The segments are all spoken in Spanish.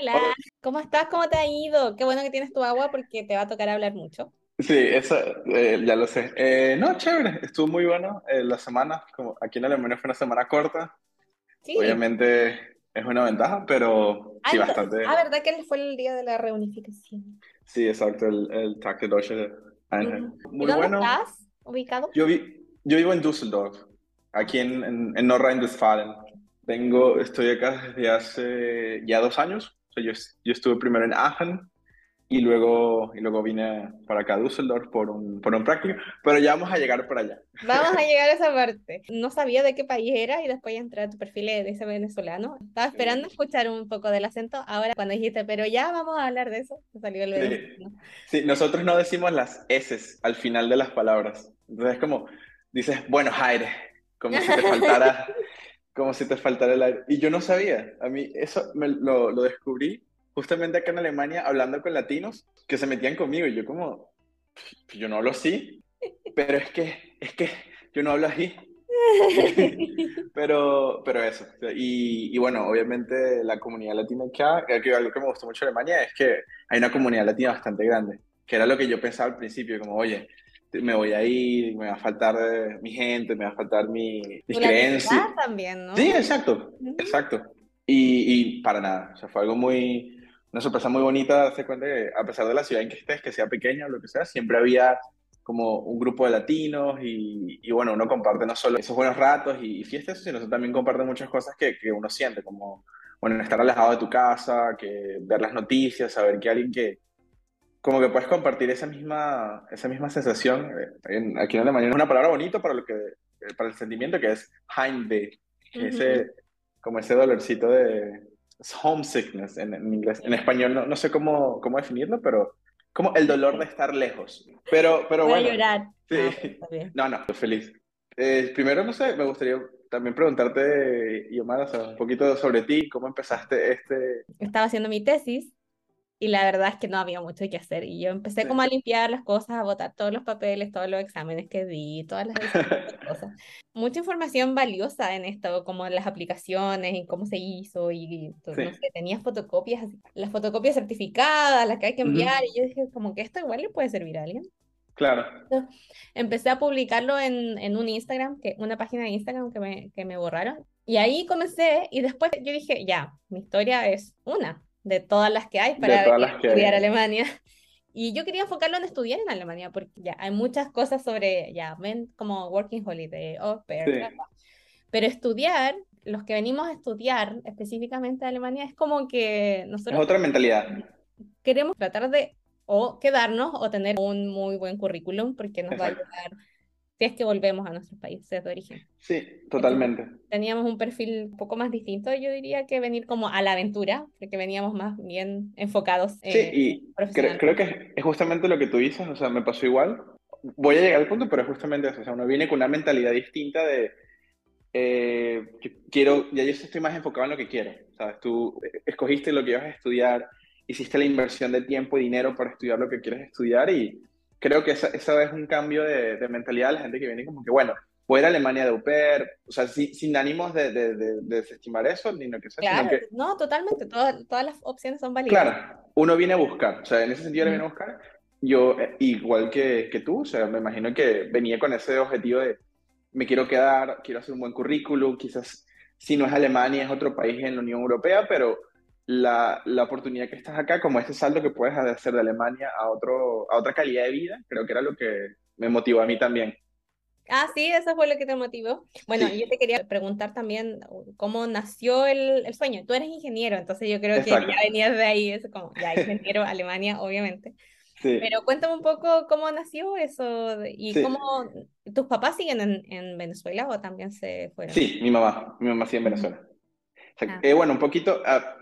Hola, ¿cómo estás? ¿Cómo te ha ido? Qué bueno que tienes tu agua porque te va a tocar hablar mucho. Sí, eso eh, ya lo sé. Eh, no, chévere, estuvo muy bueno eh, la semana. Como aquí en Alemania fue una semana corta. Sí. Obviamente es una ventaja, pero Ah, sí, ento- bastante. ah, ¿verdad que fue el día de la reunificación? Sí, exacto, el, el Tag der Deutsche Einheit. Ujú. ¿Y Muy dónde bueno. estás ubicado? Yo, vi, yo vivo en Düsseldorf, aquí en, en, en Nordrhein-Westfalen. Vengo, estoy acá desde hace ya dos años. O sea, yo, yo estuve primero en Aachen y luego, y luego vine para acá a Düsseldorf por un, por un práctico, pero ya vamos a llegar por allá. Vamos a llegar a esa parte. No sabía de qué país era y después ya entré a tu perfil y dice venezolano. Estaba esperando Sí. escuchar un poco del acento. Ahora cuando dijiste, pero ya vamos a hablar de eso, salió el Sí, venezolano. sí, nosotros no decimos las S al final de las palabras. Entonces es como, dices, bueno, aire, como si te faltara, como si te faltara el aire. Y yo no sabía, a mí eso me, lo, lo descubrí justamente acá en Alemania hablando con latinos que se metían conmigo y yo como, yo no hablo así, pero es que, es que yo no hablo así. Pero, pero eso. Y, y bueno, obviamente la comunidad latina acá, que algo que me gustó mucho de Alemania es que hay una comunidad latina bastante grande, que era lo que yo pensaba al principio, como, oye, me voy a ir, me va a faltar eh, mi gente, me va a faltar mi, mis creencias. también, ¿no? Sí, exacto, exacto. Y, y para nada, o sea, fue algo muy, una sorpresa muy bonita darse cuenta que a pesar de la ciudad en que estés, que sea pequeña o lo que sea, siempre había como un grupo de latinos y, y bueno, uno comparte no solo esos buenos ratos y, y fiestas, sino también comparte muchas cosas que, que uno siente, como, bueno, estar alejado de tu casa, que ver las noticias, saber que alguien que, como que puedes compartir esa misma, esa misma sensación, eh, en- aquí en Alemania es una palabra bonita para, lo que, eh, para el sentimiento que es Heimweh, es Ujú. ese, como ese dolorcito de es homesickness en, en inglés. En español no, no sé cómo, cómo definirlo, pero como el dolor de estar lejos. Pero, pero Voy a bueno, llorar. sí. Ah. No, no, estoy feliz. Eh, primero, no sé, me gustaría también preguntarte, Yomara, o sea, un poquito sobre ti, cómo empezaste este... Estaba haciendo mi tesis y la verdad es que no había mucho que hacer y yo empecé Sí. como a limpiar las cosas, a botar todos los papeles, todos los exámenes que di, todas las cosas. Mucha información valiosa en esto, como las aplicaciones y cómo se hizo y to- Sí. no sé, tenía fotocopias, las fotocopias certificadas, las que hay que enviar Ujú, y yo dije como que esto igual le puede servir a alguien. Claro. Entonces, empecé a publicarlo en, en un Instagram, que, una página de Instagram que me, que me borraron. Y ahí comencé y después yo dije, ya, mi historia es una de todas las que hay para que estudiar hay. Alemania. Y yo quería enfocarlo en estudiar en Alemania, porque ya hay muchas cosas sobre, ya, ven como working holiday, au pair, bla, Sí. Pero estudiar, los que venimos a estudiar específicamente a Alemania, es como que es nosotros otra mentalidad. queremos tratar de o quedarnos o tener un muy buen currículum porque nos va a ayudar si es que volvemos a nuestros países de origen. Sí, Entonces, totalmente. teníamos un perfil un poco más distinto, yo diría que venir como a la aventura, porque veníamos más bien enfocados Sí, eh, y creo, creo que es justamente lo que tú dices, o sea, me pasó igual. Voy a llegar al punto, pero es justamente eso, o sea, uno viene con una mentalidad distinta de, eh, quiero, ya yo estoy más enfocado en lo que quiero, ¿sabes? Tú eh, escogiste lo que ibas a estudiar, hiciste la inversión de tiempo y dinero para estudiar lo que quieres estudiar y creo que esa, esa es un cambio de, de mentalidad de la gente que viene como que, bueno, voy a ir a Alemania de au pair, o sea, sin, sin ánimos de, de, de- de desestimar eso, ni lo que sea, Claro, que no, totalmente, todas, todas las opciones son válidas. Claro, uno viene a buscar, o sea, en ese sentido le viene a buscar. Yo, eh, igual que, que tú, o sea, me imagino que venía con ese objetivo de me quiero quedar, quiero hacer un buen currículum, quizás si no es Alemania, es otro país en la Unión Europea, pero la, la oportunidad que estás acá, como este salto que puedes hacer de Alemania a, otro, a otra calidad de vida, creo que era lo que me motivó a mí también. Ah, sí, eso fue lo que te motivó. Bueno, yo Sí, te quería preguntar también cómo nació el, el sueño. Tú eres ingeniero, entonces yo creo que ya exacto. venías de ahí, es como, ya, ingeniero, Alemania, obviamente. Sí, Pero cuéntame un poco cómo nació eso y sí. cómo tus papás siguen en, en Venezuela o también se fueron. Sí, mi mamá, mi mamá sí en. Venezuela. Exacto. Ah. Eh, bueno, un poquito ah,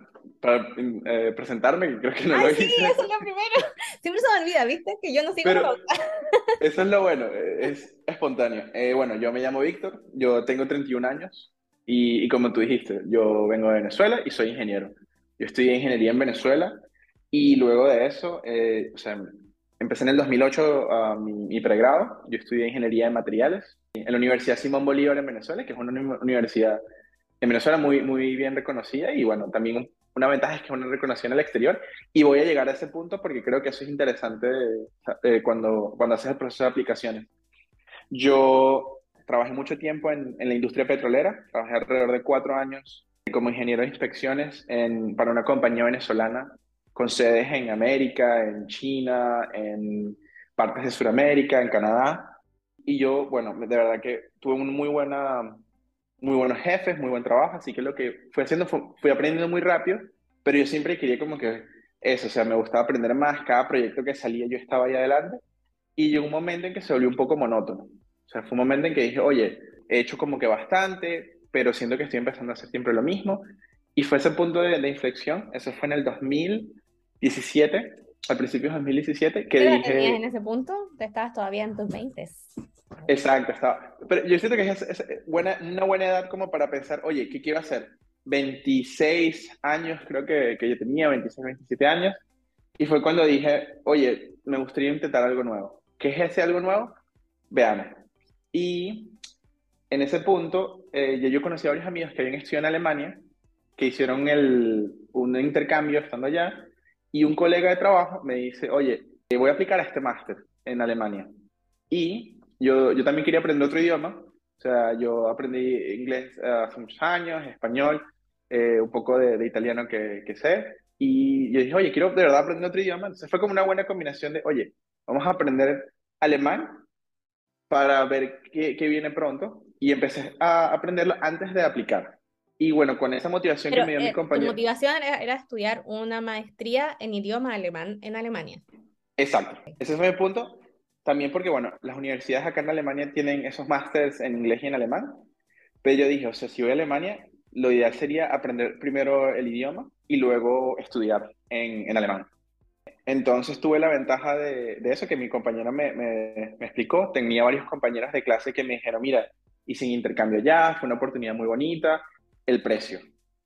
para eh, presentarme, que creo que no lo Ay, sí, hice, eso es lo primero. Siempre se me olvida, ¿viste? Que yo no sigo pero eso es lo bueno, eh, es espontáneo. Eh, bueno, yo me llamo Víctor, yo tengo 31 años y, y como tú dijiste, yo vengo de Venezuela y soy ingeniero. Yo estudié ingeniería en Venezuela y luego de eso, eh, o sea, empecé en el 2008 ah, mi, mi pregrado, yo estudié ingeniería de materiales en la Universidad Simón Bolívar en Venezuela, que es una uni- universidad en Venezuela muy, muy bien reconocida y bueno, también una ventaja es que es una reconoción al exterior y voy a llegar a ese punto porque creo que eso es interesante eh, cuando, cuando haces el proceso de aplicaciones. Yo trabajé mucho tiempo en, en, la industria petrolera, trabajé alrededor de cuatro años como ingeniero de inspecciones en, para una compañía venezolana con sedes en América, en China, en partes de Sudamérica, en Canadá. Y yo, bueno, de verdad que tuve un muy, buena, muy buenos jefes, muy buen trabajo, así que lo que fui haciendo fue, fui aprendiendo muy rápido, pero yo siempre quería como que eso, o sea, me gustaba aprender más, cada proyecto que salía yo estaba ahí adelante, y llegó un momento en que se volvió un poco monótono. O sea, fue un momento en que dije, oye, he hecho como que bastante, pero siento que estoy empezando a hacer siempre lo mismo. Y fue ese punto de, de inflexión, eso fue en el 2017, al principio de 2017, que ¿Qué dije... tenías en ese punto? Te estabas todavía en tus 20. Exacto, estaba. Pero yo siento que es, es buena, una buena edad como para pensar, oye, ¿qué quiero hacer? 26 años, creo que, que yo tenía, 26, 27 años, y fue cuando dije, oye, me gustaría intentar algo nuevo. ¿Qué es ese algo nuevo? Veamos. Y en ese punto, eh, yo, yo conocí a varios amigos que habían estudiado en Alemania, que hicieron el, un intercambio estando allá, y un colega de trabajo me dice, oye, voy a aplicar a este máster en Alemania. Y yo, yo también quería aprender otro idioma, o sea, yo aprendí inglés uh, hace muchos años, español, eh, un poco de, de italiano que, que, sé, y yo dije, oye, quiero de verdad aprender otro idioma, entonces fue como una buena combinación de, oye, vamos a aprender alemán para ver qué, qué viene pronto, y empecé a aprenderlo antes de aplicar. Y bueno, con esa motivación Pero, que me dio eh, mi compañero. Tu motivación era, era, estudiar una maestría en idioma alemán en Alemania. Exacto, ese fue mi punto. También porque, bueno, las universidades acá en Alemania tienen esos másters en inglés y en alemán. Pero yo dije, o sea, si voy a Alemania, lo ideal sería aprender primero el idioma y luego estudiar en, en alemán. Entonces tuve la ventaja de, de eso que mi compañera me, me, explicó. Tenía varios compañeros de clase que me dijeron, mira, hice intercambio ya, fue una oportunidad muy bonita. El precio,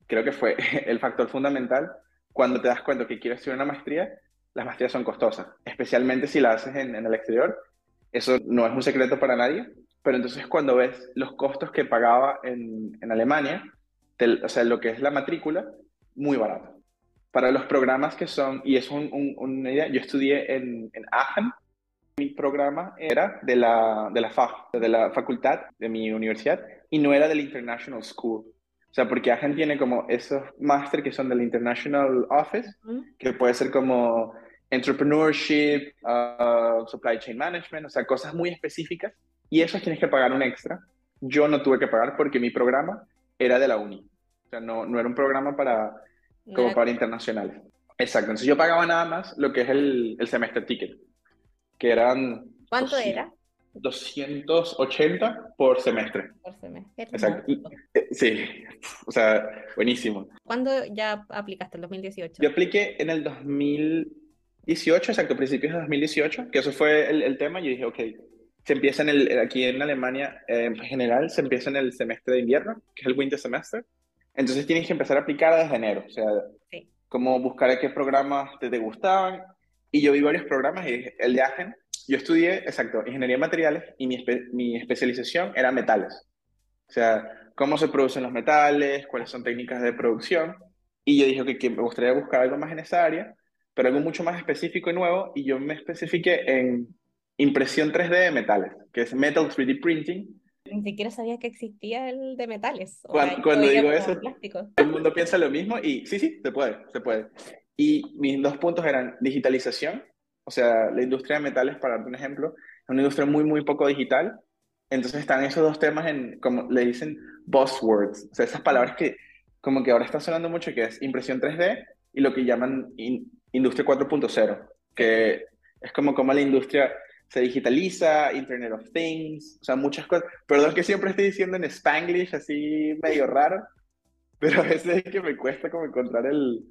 creo que fue el factor fundamental cuando te das cuenta que quieres estudiar una maestría, las maestrías son costosas, especialmente si la haces en, el exterior. Eso no es un secreto para nadie, pero entonces cuando ves los costos que pagaba en, Alemania, te, o sea, lo que es la matrícula, muy barato. Para los programas que son, y es un, un, una idea, yo estudié en, en Aachen, mi programa era de la, de la de la facultad de mi universidad, y no era del International School. O sea, porque Aachen tiene como esos máster que son del International Office, uh -huh. que puede ser como entrepreneurship, uh, supply chain management, o sea, cosas muy específicas. Y esos tienes que pagar un extra. Yo no tuve que pagar porque mi programa era de la uni. O sea, no, no era un programa para, como para internacionales. Exacto. Entonces yo pagaba nada más lo que es el, el semestre ticket, que eran... ¿Cuánto 200, era? 280 por semestre. Por semestre. Exacto. Sí, o sea, buenísimo. ¿Cuándo ya aplicaste? ¿El 2018? Yo apliqué en el 2018, exacto, principios de 2018, que eso fue el, el tema. Yo dije, ok, se empieza en el, aquí en Alemania, eh, en general, se empieza en el semestre de invierno, que es el winter semester. Entonces tienes que empezar a aplicar desde enero, o sea, sí. como buscar qué programas te, te gustaban. Y yo vi varios programas y el de Agen, yo estudié, exacto, ingeniería de materiales y mi, espe mi especialización era metales. O sea, cómo se producen los metales, cuáles son técnicas de producción. Y yo dije okay, que me gustaría buscar algo más en esa área, pero algo mucho más específico y nuevo. Y yo me especifiqué en impresión 3D de metales, que es Metal 3D Printing. Ni siquiera sabía que existía el de metales. Cuando, cuando digo eso, todo el mundo piensa lo mismo y sí, sí, se puede, se puede. Y mis dos puntos eran digitalización, o sea, la industria de metales, para darte un ejemplo, es una industria muy, muy poco digital. Entonces están esos dos temas en, como le dicen, buzzwords, o sea, esas palabras que como que ahora están sonando mucho, que es impresión 3D y lo que llaman in, industria 4.0, que es como como la industria se digitaliza, Internet of Things, o sea, muchas cosas. Perdón que siempre estoy diciendo en Spanglish, así medio raro, pero a veces es que me cuesta como encontrar el...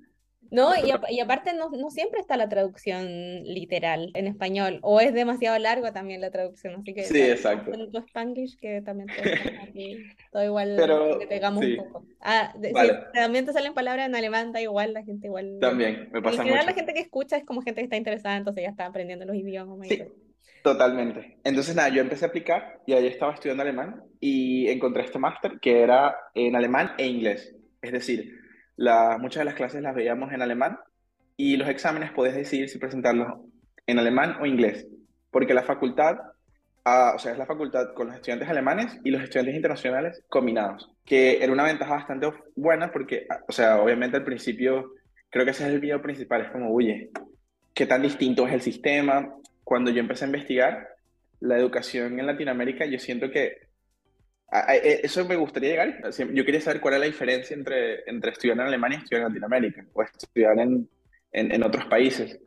No, y, y aparte no, no, siempre está la traducción literal en español, o es demasiado largo también la traducción, así que... Sí, exacto. En tu Spanglish, que también te aquí, todo igual pero, que pegamos sí. un poco. Ah, vale. si también te salen palabras en alemán, da igual, la gente igual... También, me pasa En general mucho. la gente que escucha es como gente que está interesada, entonces ya está aprendiendo los idiomas. Sí. Totalmente. Entonces, nada, yo empecé a aplicar y ahí estaba estudiando alemán y encontré este máster que era en alemán e inglés. Es decir, la, muchas de las clases las veíamos en alemán y los exámenes podías decidir si presentarlos en alemán o inglés, porque la facultad, ah, o sea, es la facultad con los estudiantes alemanes y los estudiantes internacionales combinados, que era una ventaja bastante buena porque, ah, o sea, obviamente al principio, creo que ese es el video principal, es como, oye, ¿qué tan distinto es el sistema? Cuando yo empecé a investigar la educación en Latinoamérica, yo siento que e, eso me gustaría llegar. Yo quería saber cuál es la diferencia entre, entre estudiar en Alemania y estudiar en Latinoamérica, o estudiar en, en, otros países.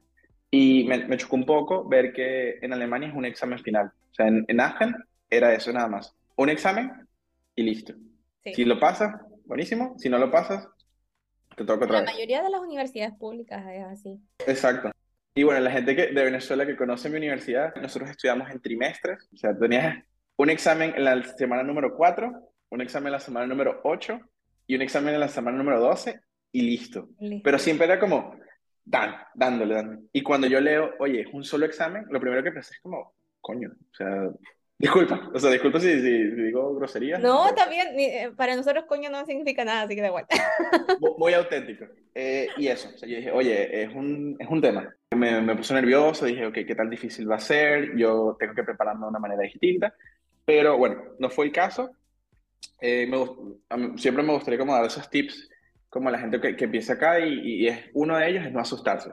Y me, me, chocó un poco ver que en Alemania es un examen final. O sea, en, en Aachen era eso nada más. Un examen y listo. Si lo pasas, buenísimo. Si no lo pasas, te toca otra vez. La mayoría de las universidades públicas es así. Exacto. Y bueno, la gente que, de Venezuela que conoce mi universidad, nosotros estudiamos en trimestres. O sea, tenías un examen en la semana número 4, un examen en la semana número 8 y un examen en la semana número 12 y listo. Pero siempre era como, dan, dándole, dándole. Y cuando yo leo, oye, es un solo examen, lo primero que pensé es como, coño, o sea, disculpa, o sea, disculpa si, digo groserías. No, también, eh, para nosotros coño no significa nada, así que da igual. Muy, auténtico. Eh, y eso, o sea, yo dije, oye, es un, es un tema. Me, me puse nervioso, dije, ok, ¿qué tan difícil va a ser? Yo tengo que prepararme de una manera distinta. Pero bueno, no fue el caso. Eh, me, siempre me gustaría como dar esos tips como a la gente que, que empieza acá y, es, uno de ellos es no asustarse.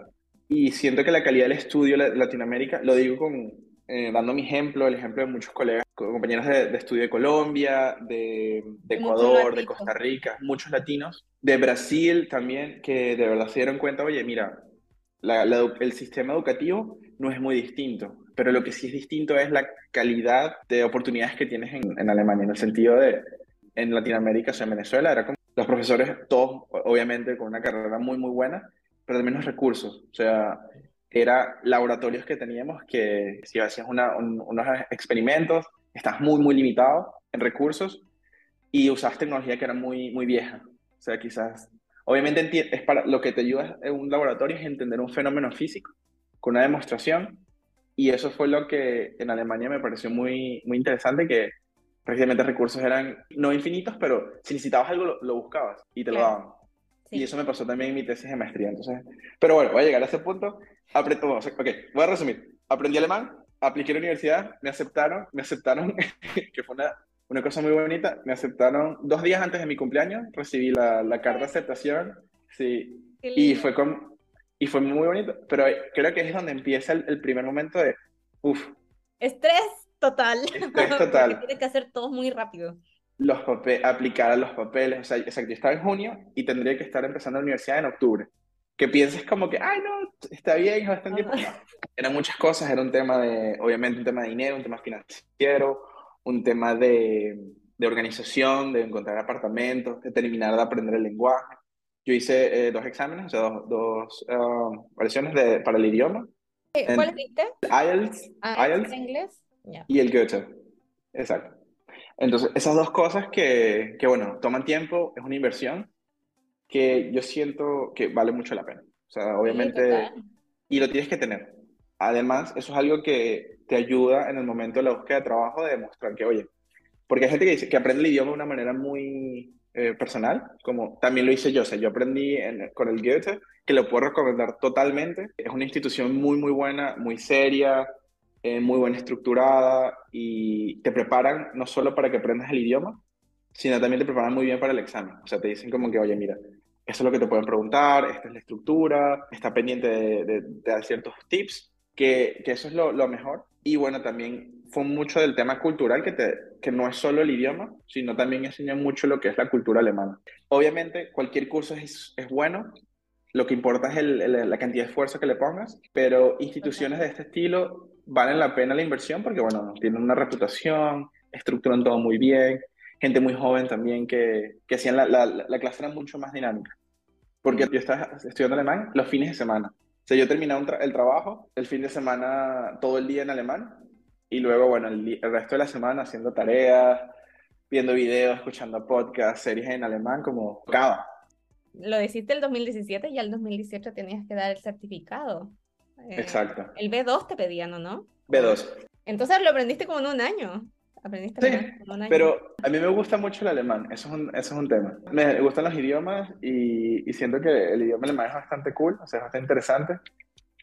Y siento que la calidad del estudio en Latinoamérica, lo digo con, eh, dando mi ejemplo, el ejemplo de muchos colegas, compañeros de, estudio de Colombia, de, de Ecuador, de Costa Rica, muchos latinos, de Brasil también, que de verdad se dieron cuenta, oye, mira, el sistema educativo no es muy distinto, pero lo que sí es distinto es la calidad de oportunidades que tienes en, en Alemania, en el sentido de, en Latinoamérica, o sea, en Venezuela, era como los profesores, todos obviamente con una carrera muy, muy buena, pero de menos recursos, o sea, era laboratorios que teníamos que si hacías una, unos experimentos, estás muy, muy limitado en recursos y usas tecnología que era muy, muy vieja. O sea, quizás, obviamente es para, lo que te ayuda en un laboratorio es entender un fenómeno físico con una demostración y eso fue lo que en Alemania me pareció muy, muy interesante, que prácticamente recursos eran no infinitos, pero si necesitabas algo lo, buscabas y te lo daban. Y eso me pasó también en mi tesis de maestría. Entonces, pero bueno, voy a llegar a ese punto. Aprendo, ok, voy a resumir. Aprendí alemán, apliqué a la universidad, me aceptaron, me aceptaron, que fue una, una cosa muy bonita, me aceptaron dos días antes de mi cumpleaños, recibí la, la carta de aceptación, sí, y fue con, y fue muy bonito, pero creo que es donde empieza el, primer momento de, uff. Estrés total. Estrés total. Tiene que hacer todo muy rápido. Los papeles, aplicar a los papeles, o sea, exacto, yo estaba en junio y tendría que estar empezando la universidad en octubre. Que pienses como que, ay, no, está bien, es bastante tiempo. eran muchas cosas, era un tema de, obviamente, un tema de dinero, un tema financiero, un tema de, de organización, de encontrar apartamentos, de terminar de aprender el lenguaje yo hice eh, dos exámenes, o sea, dos, dos um, versiones de, para el idioma. ¿Cuál hiciste? IELTS, ah, IELTS inglés? y el Goethe. Exacto. Entonces, esas dos cosas que, que, bueno, toman tiempo, es una inversión que yo siento que vale mucho la pena. O sea, obviamente, y lo tienes que tener. Además, eso es algo que te ayuda en el momento de la búsqueda de trabajo de demostrar que, oye, porque hay gente que dice que aprende el idioma de una manera muy eh, personal, como también lo hice yo. O sea, yo aprendí con el Goethe, que lo puedo recomendar totalmente. Es una institución muy, muy buena, muy seria, eh, muy buena estructurada y te preparan no solo para que aprendas el idioma, sino también te preparan muy bien para el examen. O sea, te dicen como que, oye, mira, eso es lo que te pueden preguntar, esta es la estructura, está pendiente de, dar ciertos tips, que, que eso es lo, lo mejor. Y bueno, también fue mucho del tema cultural, que, te, que no es solo el idioma, sino también enseña mucho lo que es la cultura alemana. Obviamente, cualquier curso es, es bueno, lo que importa es el, la cantidad de esfuerzo que le pongas, pero instituciones de este estilo valen la pena la inversión porque, bueno, tienen una reputación, estructuran todo muy bien, gente muy joven también que, que hacían la, la, la clase era mucho más dinámica. Porque yo estaba estudiando alemán los fines de semana. O sea, yo terminaba el trabajo, el fin de semana, todo el día en alemán, y luego, bueno, el, resto de la semana haciendo tareas, viendo videos, escuchando podcasts, series en alemán, como cada. Lo hiciste el 2017 y al 2018 tenías que dar el certificado. Eh, Exacto. El B2 te pedían, ¿o no? B2. Entonces lo aprendiste como en un año. ¿Aprendiste Sí, alemán con un año? pero a mí me gusta mucho el alemán, eso es un, eso es un tema. Me gustan los idiomas y, y siento que el idioma alemán es bastante cool, o sea, es bastante interesante.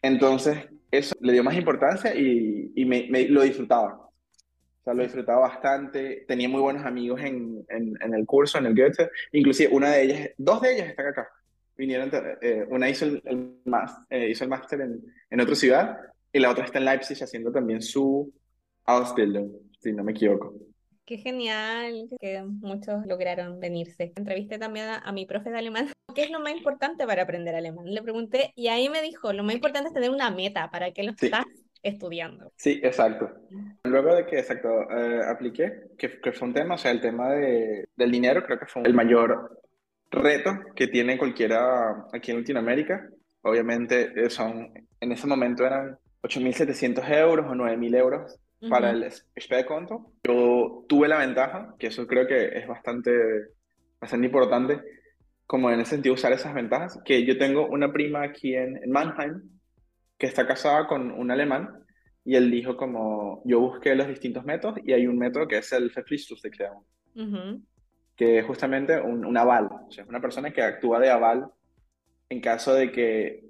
Entonces, eso le dio más importancia y, y me, me- lo disfrutaba. O sea, lo disfrutaba bastante. Tenía muy buenos amigos en, en, en el curso, en el Goethe. Inclusive una de ellas, dos de ellas están acá. Vinieron, eh, una hizo el, el, mas- eh, hizo el máster en, en otra ciudad y la otra está en Leipzig haciendo también su Ausbildung, si no me equivoco. Qué genial que muchos lograron venirse. Entrevisté también a, a mi profe de alemán. ¿Qué es lo más importante para aprender alemán? Le pregunté y ahí me dijo, lo más importante es tener una meta para que lo Sí. estás estudiando. Sí, exacto. Luego de que, exacto, eh, apliqué, que, que fue un tema, o sea, el tema de, del dinero creo que fue el mayor reto que tiene cualquiera aquí en Latinoamérica. Obviamente eh, son, en ese momento eran 8.700 euros o 9.000 euros para el Sparkonto. Yo tuve la ventaja, que eso creo que es bastante, bastante importante, como en ese sentido usar esas ventajas, que yo tengo una prima aquí en, en Mannheim que está casada con un alemán y él dijo como, yo busqué los distintos métodos y hay un método que es el Verpflichtungserklärung, Ujú. que es justamente un, un aval, o sea, una persona que actúa de aval en caso de que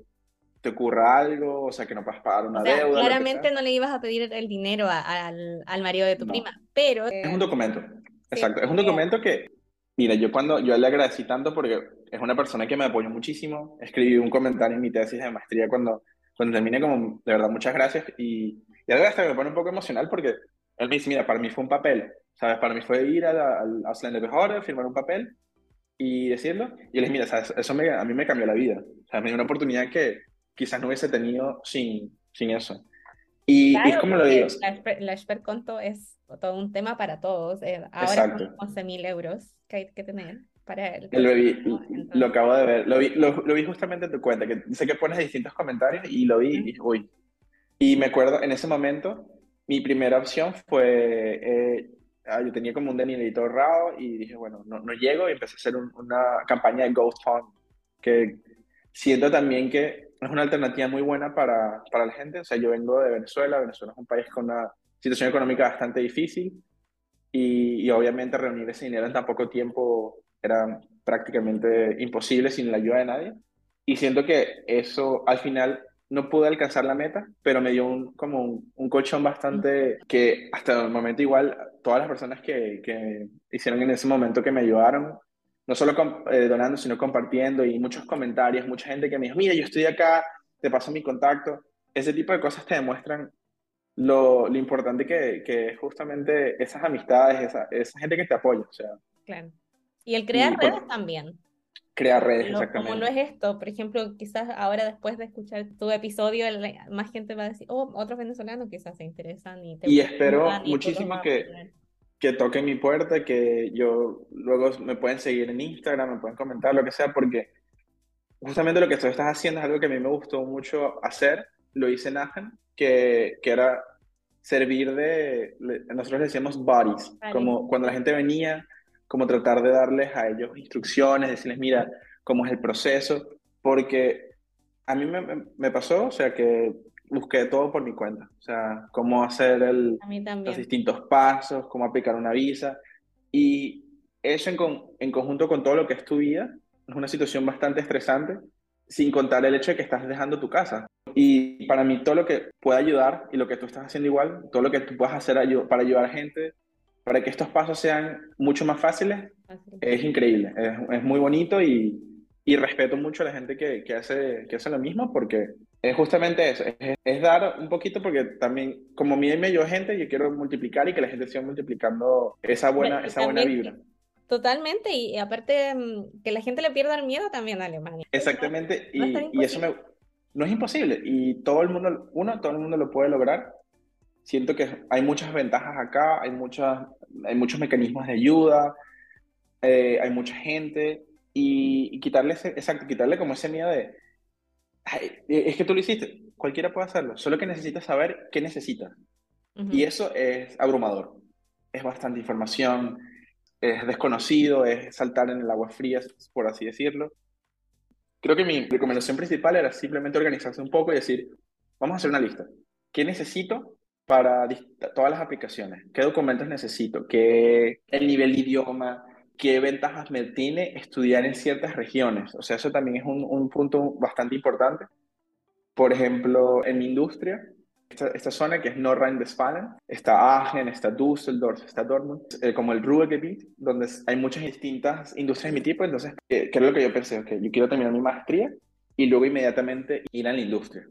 te ocurra algo, o sea, que no puedas pagar una O sea, deuda, claramente no le ibas a pedir el dinero a- al, al marido de tu No. prima, pero eh, Es un documento, exacto, es un porque- documento que, mira, yo cuando, yo le agradecí tanto porque es una persona que me apoyó muchísimo, escribí un comentario en mi tesis de maestría cuando, cuando terminé como, de verdad, muchas gracias, y, y algo hasta me pone un poco emocional porque él me dice, mira, para mí fue un papel, ¿sabes? Para mí fue ir a la- al Ausländerbehörde, firmar un papel y decirlo, y él dice, mira, ¿sabes? Eso me- a mí me cambió la vida, o sea, me dio una oportunidad que quizás no hubiese tenido sin, sin eso. Y, y es Claro, como lo digo, La, la Sperkonto es todo un tema para todos. eh, ahora son 11.000 euros que hay que tener para el Lo, vi- lo acabo de ver, lo vi, lo, lo vi justamente en tu cuenta, que sé que pones distintos comentarios y lo vi y dije, uy. Y me acuerdo, en ese momento, mi primera opción fue, eh, ah, yo tenía como un dinerito ahorrado y dije, bueno, no, no llego y empecé a hacer un- una campaña de GoFund, que siento también que es una alternativa muy buena para, para la gente. O sea, yo vengo de Venezuela, Venezuela es un país con una situación económica bastante difícil y, y obviamente reunir ese dinero en tan poco tiempo era prácticamente imposible sin la ayuda de nadie. Y siento que eso al final no pude alcanzar la meta, pero me dio un, como un, un colchón bastante que hasta el momento igual todas las personas que, que hicieron en ese momento que me ayudaron, no solo eh, donando, sino compartiendo y muchos comentarios, mucha gente que me dijo, mira, yo estoy acá, te paso mi contacto. Ese tipo de cosas te demuestran lo, lo importante que, que es justamente esas amistades, esa, esa gente que te apoya, o sea, Claro. Y el crear Y por- redes también. crear redes, Lo- como exactamente. es esto, por ejemplo, quizás ahora después de escuchar tu episodio, la- más gente va a decir, oh, otros venezolanos quizás se interesan y te Y espero muchísimo que-. Que toquen mi puerta, que yo luego me pueden seguir en Instagram, me pueden comentar lo que sea, porque justamente lo que tú estás haciendo es algo que a mí me gustó mucho hacer, lo hice en Aachen, que, que era servir de, nosotros le decíamos Buddies. como cuando la gente venía, como tratar de darles a ellos instrucciones, decirles, mira, cómo es el proceso, porque a mí me- me pasó, o sea, que busqué todo por mi cuenta, o sea, cómo hacer el, los distintos pasos, cómo aplicar una visa. Y eso en, con- en conjunto con todo lo que es tu vida, es una situación bastante estresante, sin contar el hecho de que estás dejando tu casa. Y para mí todo lo que pueda ayudar y lo que tú estás haciendo igual, todo lo que tú puedas hacer para ayudar a gente, para que estos pasos sean mucho más fáciles, Fácil. es increíble, es, es muy bonito y, y respeto mucho a la gente que, que hace, que hace lo mismo porque es justamente eso, es, es dar un poquito porque también como a mí me ayuda gente, yo quiero multiplicar y que la gente siga multiplicando esa buena, Y esa buena vibra. Totalmente, y aparte mm, que la gente le pierda el miedo también a Alemania. Exactamente, No tan y, y eso me, no es imposible y todo el mundo, uno, todo el mundo lo puede lograr. Siento que hay muchas ventajas acá, hay, muchas, hay muchos mecanismos de ayuda, eh, hay mucha gente y, y quitarle ese, exacto, quitarle como ese miedo de, "Ay, es que tú lo hiciste, cualquiera puede hacerlo, solo que necesitas saber qué necesitas. Ujú. Y eso es abrumador. Es bastante información, es desconocido, es saltar en el agua fría, por así decirlo. Creo que mi recomendación principal era simplemente organizarse un poco y decir, vamos a hacer una lista. ¿Qué necesito para todas las aplicaciones. ¿Qué documentos necesito? ¿Qué el nivel de idioma? ¿Qué ventajas me tiene estudiar en ciertas regiones? O sea, eso también es un, un punto bastante importante. Por ejemplo, en mi industria, esta, esta, zona que es Nordrhein-Westfalen, está Aachen, está Düsseldorf, está Dortmund, eh, como el Ruhrgebiet, donde hay muchas distintas industrias de mi tipo. Entonces, eh, ¿qué es lo que yo pensé? Que yo quiero terminar mi maestría y luego inmediatamente ir a la industria.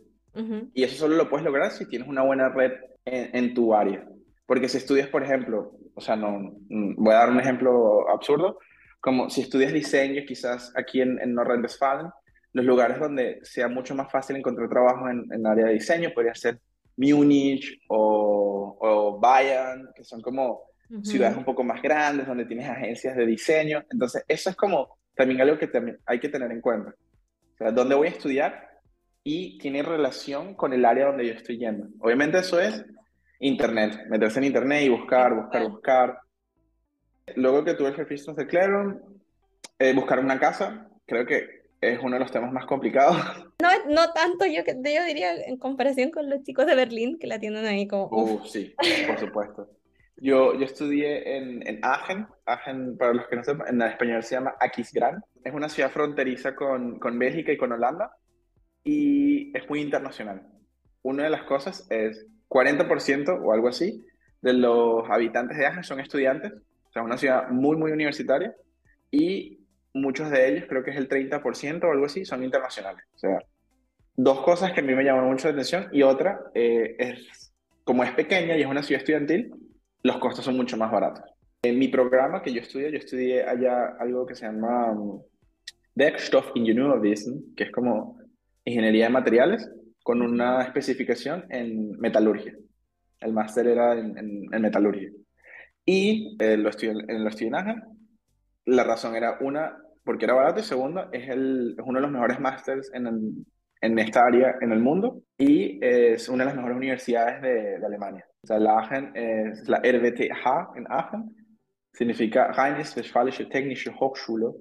Y eso solo lo puedes lograr si tienes una buena red en, tu área. Porque si estudias, por ejemplo, o sea, no, mm, voy a dar un ejemplo absurdo, como si estudias diseño, quizás aquí en, en los lugares donde sea mucho más fácil encontrar trabajo en, en el área de diseño podría ser Múnich o, o Bayern, que son como ciudades un poco más grandes, donde tienes agencias de diseño. Entonces, eso es como también algo que también hay que tener en cuenta. O sea, ¿dónde voy a estudiar? Y tiene relación con el área donde yo estoy yendo. Obviamente eso es Internet, meterse en Internet y buscar, buscar, buscar. Luego que tuve el registro de Claron, eh, buscar una casa, creo que es uno de los temas más complicados. No, no tanto, yo, yo diría en comparación con los chicos de Berlín que la tienen ahí como... Uh, sí, por supuesto. Yo, yo estudié en, en Aachen, Aachen, para los que no sepan, en español se llama Aquisgrán. Es una ciudad fronteriza con, con Bélgica y con Holanda y es muy internacional. Una de las cosas es 40% o algo así de los habitantes de Aachen son estudiantes, o sea, es una ciudad muy, muy universitaria y muchos de ellos, creo que es el 30% o algo así, son internacionales. O sea, dos cosas que a mí me llaman mucho la atención y otra eh, es, como es pequeña y es una ciudad estudiantil, los costos son mucho más baratos. En mi programa que yo estudié, yo estudié allá algo que se llama um, Werkstoffingenieurwesen, que es como ingeniería de materiales, con una especificación en metalurgia. El máster era en, en, metalurgia. Y eh, lo estudié en, lo estudié en La razón era una, porque era barato y segundo, es, el, es uno de los mejores másters en, en esta área en el mundo y es una de las mejores universidades de, de Alemania. O sea, la Aachen es la RWTH en Aachen, significa Rheinisch-Westfälische Technische Hochschule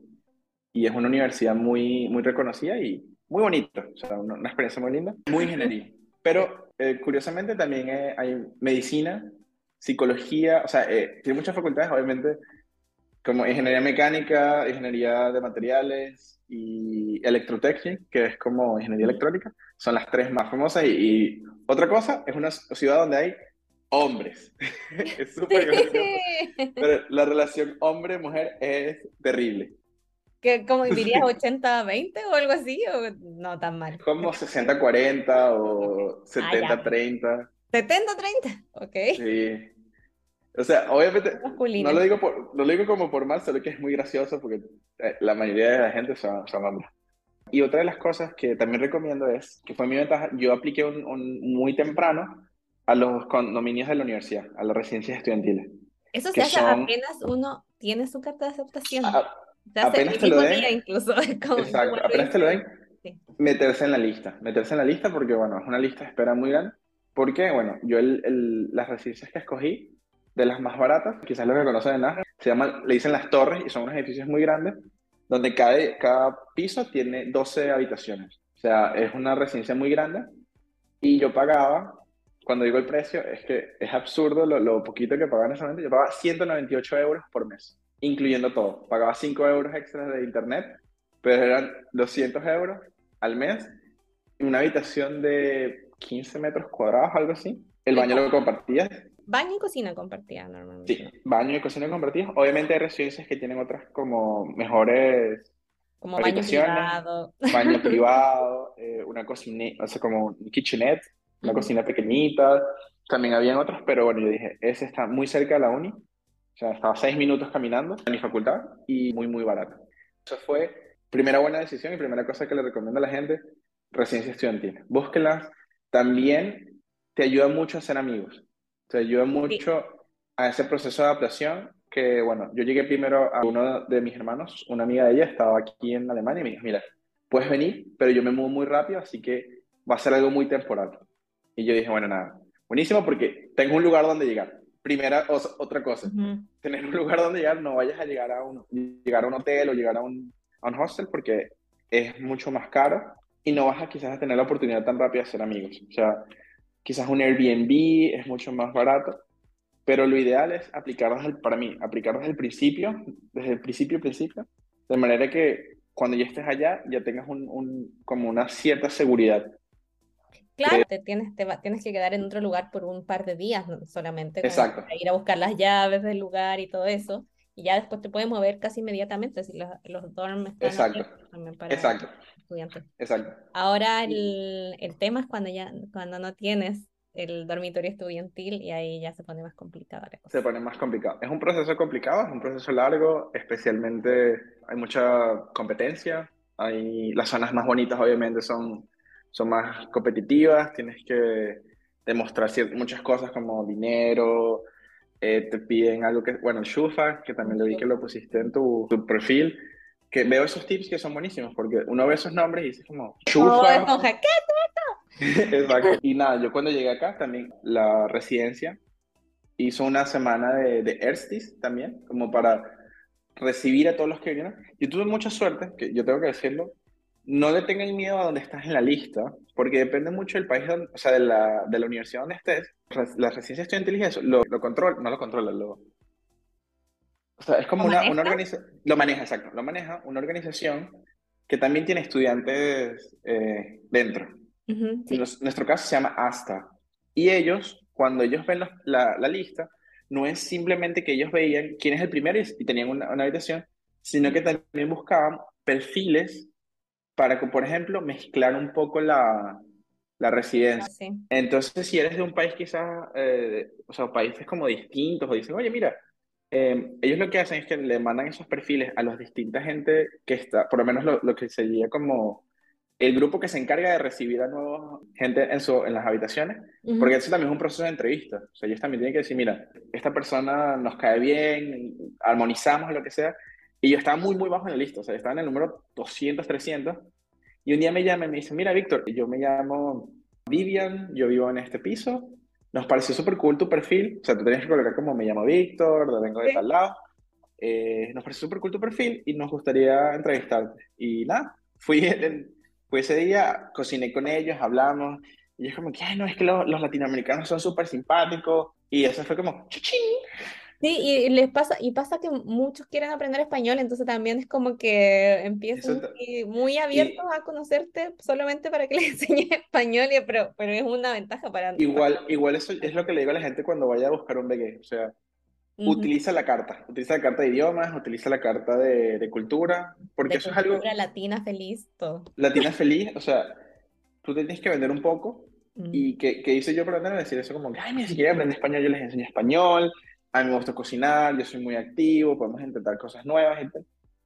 y es una universidad muy, muy reconocida y muy bonita, o sea, una, experiencia muy linda, muy ingeniería. Pero eh, curiosamente también hay medicina, psicología, o sea, eh, tiene muchas facultades, obviamente, como ingeniería mecánica, ingeniería de materiales y electrotecnia, que es como ingeniería electrónica, son las tres más famosas. Y, otra cosa, es una ciudad donde hay hombres. es súper Pero la relación hombre-mujer es terrible. ¿Qué, ¿Cómo dirías 80-20 o algo así? ¿O no tan mal? Como 60-40 o 70-30. 70-30, ok. Sí. O sea, obviamente, no lo, digo por, no lo digo como por mal, solo que es muy gracioso porque eh, la mayoría de la gente son, son hombres. Y otra de las cosas que también recomiendo es, que fue mi ventaja, yo apliqué un, un muy temprano a los condominios de la universidad, a las residencias estudiantiles. Eso se hace apenas uno tiene su carta de aceptación. A, apenas te lo den. Incluso, exacto, apenas te lo den, meterse en la lista. Meterse en la lista porque, bueno, es una lista de espera muy grande. Porque, bueno, yo el, el, las residencias que escogí de las más baratas, quizás lo que conocen en Nájera, se llaman, le dicen las torres y son unos edificios muy grandes, donde cada, cada piso tiene 12 habitaciones. O sea, es una residencia muy grande y yo pagaba, cuando digo el precio, es que es absurdo lo, lo poquito que pagaba en ese momento, yo pagaba 198 euros por mes, incluyendo todo. Pagaba 5 euros extras de internet, pero eran 200 euros al mes una habitación de 15 metros cuadrados, algo así. El baño lo compartías baño y cocina compartida normalmente. Sí, baño y cocina compartida. Obviamente hay residencias que tienen otras como mejores como baño privado. Baño privado, eh, una cocina, o sea, como un kitchenette, una cocina pequeñita. También habían otras, pero bueno, yo dije, ese está muy cerca de la uni. O sea, estaba seis minutos caminando en mi facultad y muy, muy barato. Eso fue primera buena decisión y primera cosa que le recomiendo a la gente, residencia estudiantil. Búsquelas. También te ayuda mucho a ser amigos. Te ayuda mucho a ese proceso de adaptación que, bueno, yo llegué primero a uno de mis hermanos, una amiga de ella estaba aquí en Alemania y me dijo, mira, puedes venir, pero yo me muevo muy rápido, así que va a ser algo muy temporal. Y yo dije, bueno, nada, buenísimo porque tengo un lugar donde llegar. Primera, otra cosa, tener un lugar donde llegar, no vayas a llegar a un, llegar a un hotel o llegar a un, a un hostel porque es mucho más caro y no vas a quizás a tener la oportunidad tan rápida de ser amigos. O sea, quizás un Airbnb es mucho más barato, pero lo ideal es aplicarlos, al, para mí, aplicarlos desde el principio, desde el principio, principio, de manera que cuando ya estés allá ya tengas un, un como una cierta seguridad. Claro, te tienes, te tienes que quedar en otro lugar por un par de días solamente, Exacto. para ir a buscar las llaves del lugar y todo eso, y ya después te puedes mover casi inmediatamente si los, los dorms están Exacto. también para Exacto. estudiantes. Exacto. Ahora el, el tema es cuando ya cuando no tienes el dormitorio estudiantil y ahí ya se pone más complicada la cosa. Se pone más complicado. Es un proceso complicado, es un proceso largo, especialmente hay mucha competencia, hay las zonas más bonitas obviamente son, son más competitivas, tienes que demostrar muchas cosas como dinero, eh, te piden algo que, bueno, el Shufa, que también lo vi que lo pusiste en tu, tu perfil, que veo esos tips que son buenísimos, porque uno ve esos nombres y dice como, Shufa. Oh, ¿qué Exacto. Y nada, yo cuando llegué acá también, la residencia hizo una semana de, de Erstis también, como para recibir a todos los que vinieron. Yo tuve mucha suerte, que yo tengo que decirlo, no le tengan miedo a donde estás en la lista, porque depende mucho del país, o sea, de la, de la universidad donde estés. La residencia estudiantil y eso, lo, lo controla, no lo controla, lo... O sea, es como una, una organización, lo maneja, exacto, lo maneja una organización que también tiene estudiantes eh, dentro. En nuestro caso se llama ASTA. Y ellos, cuando ellos ven la, la, lista, no es simplemente que ellos veían quién es el primero y, tenían una, una, habitación, sino que también buscaban perfiles para que, por ejemplo, mezclar un poco la, la residencia. Ah, Entonces, si eres de un país quizás, eh, o sea, países como distintos, o dicen, oye, mira, eh, ellos lo que hacen es que le mandan esos perfiles a los distintas gente que está, por lo menos lo, lo que sería como el grupo que se encarga de recibir a nueva gente en, su, en las habitaciones, porque eso también es un proceso de entrevista. O sea, ellos también tienen que decir, mira, esta persona nos cae bien, armonizamos, lo que sea. Y yo estaba muy, muy bajo en la lista, o sea, estaba en el número 200, 300. Y un día me llama y me dice, mira, Víctor, yo me llamo Vivian, yo vivo en este piso, nos pareció súper cool tu perfil, o sea, tú tenías que colocar como me llamo Víctor, vengo de tal lado. Eh, nos pareció súper cool tu perfil y nos gustaría entrevistarte. Y nada, fui el, pues ese día cociné con ellos, hablamos, y es como que, ay, no, es que los, los latinoamericanos son súper simpáticos, y eso fue como, ¡chuchín! Sí, y les pasa, y pasa que muchos quieren aprender español, entonces también es como que empiezan muy, muy abiertos a conocerte solamente para que les enseñes español, y, pero, pero es una ventaja para Igual, igual eso es lo que le digo a la gente cuando vaya a buscar un BG, o sea, Utiliza la carta, utiliza la carta de idiomas, utiliza la carta de, de cultura, porque eso es algo... latina feliz, todo. Latina feliz, o sea, tú tienes que vender un poco, y ¿qué, ¿qué, hice yo para aprender a decir eso? Como que, ay, mira, si quieren aprender español, yo les enseño español, a mí me gusta cocinar, yo soy muy activo, podemos intentar cosas nuevas, y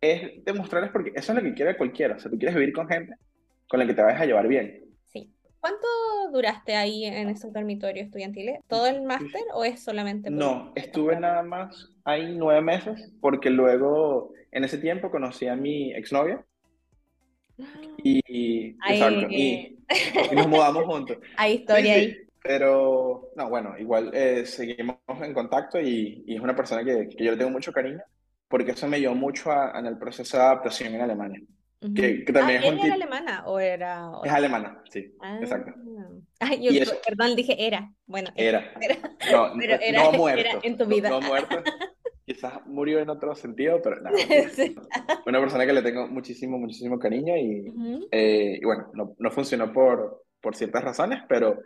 es demostrarles porque eso es lo que quiere cualquiera, o sea, tú quieres vivir con gente con la que te vayas a llevar bien. ¿Cuánto duraste ahí en esos dormitorios estudiantiles? ¿Todo el máster o es solamente? No, estuve nada más ahí nueve meses porque luego en ese tiempo conocí a mi exnovia y, exacto, y, nos mudamos juntos. Hay historia ahí. Pero, no, bueno, igual eh, seguimos en contacto y, y, es una persona que, que, yo le tengo mucho cariño porque eso me ayudó mucho a, en el proceso de adaptación en Alemania. Que, que también ah, es un era alemana o era...? Es alemana, sí, ah. exacto. Ay, yo, perdón, dije era. Bueno, era. era. No, pero era, no muerto. Era en tu vida. No, no muerto. Quizás murió en otro sentido, pero nada. Sí. Una persona que le tengo muchísimo, muchísimo cariño y, uh -huh. eh, y bueno, no, no, funcionó por, por ciertas razones, pero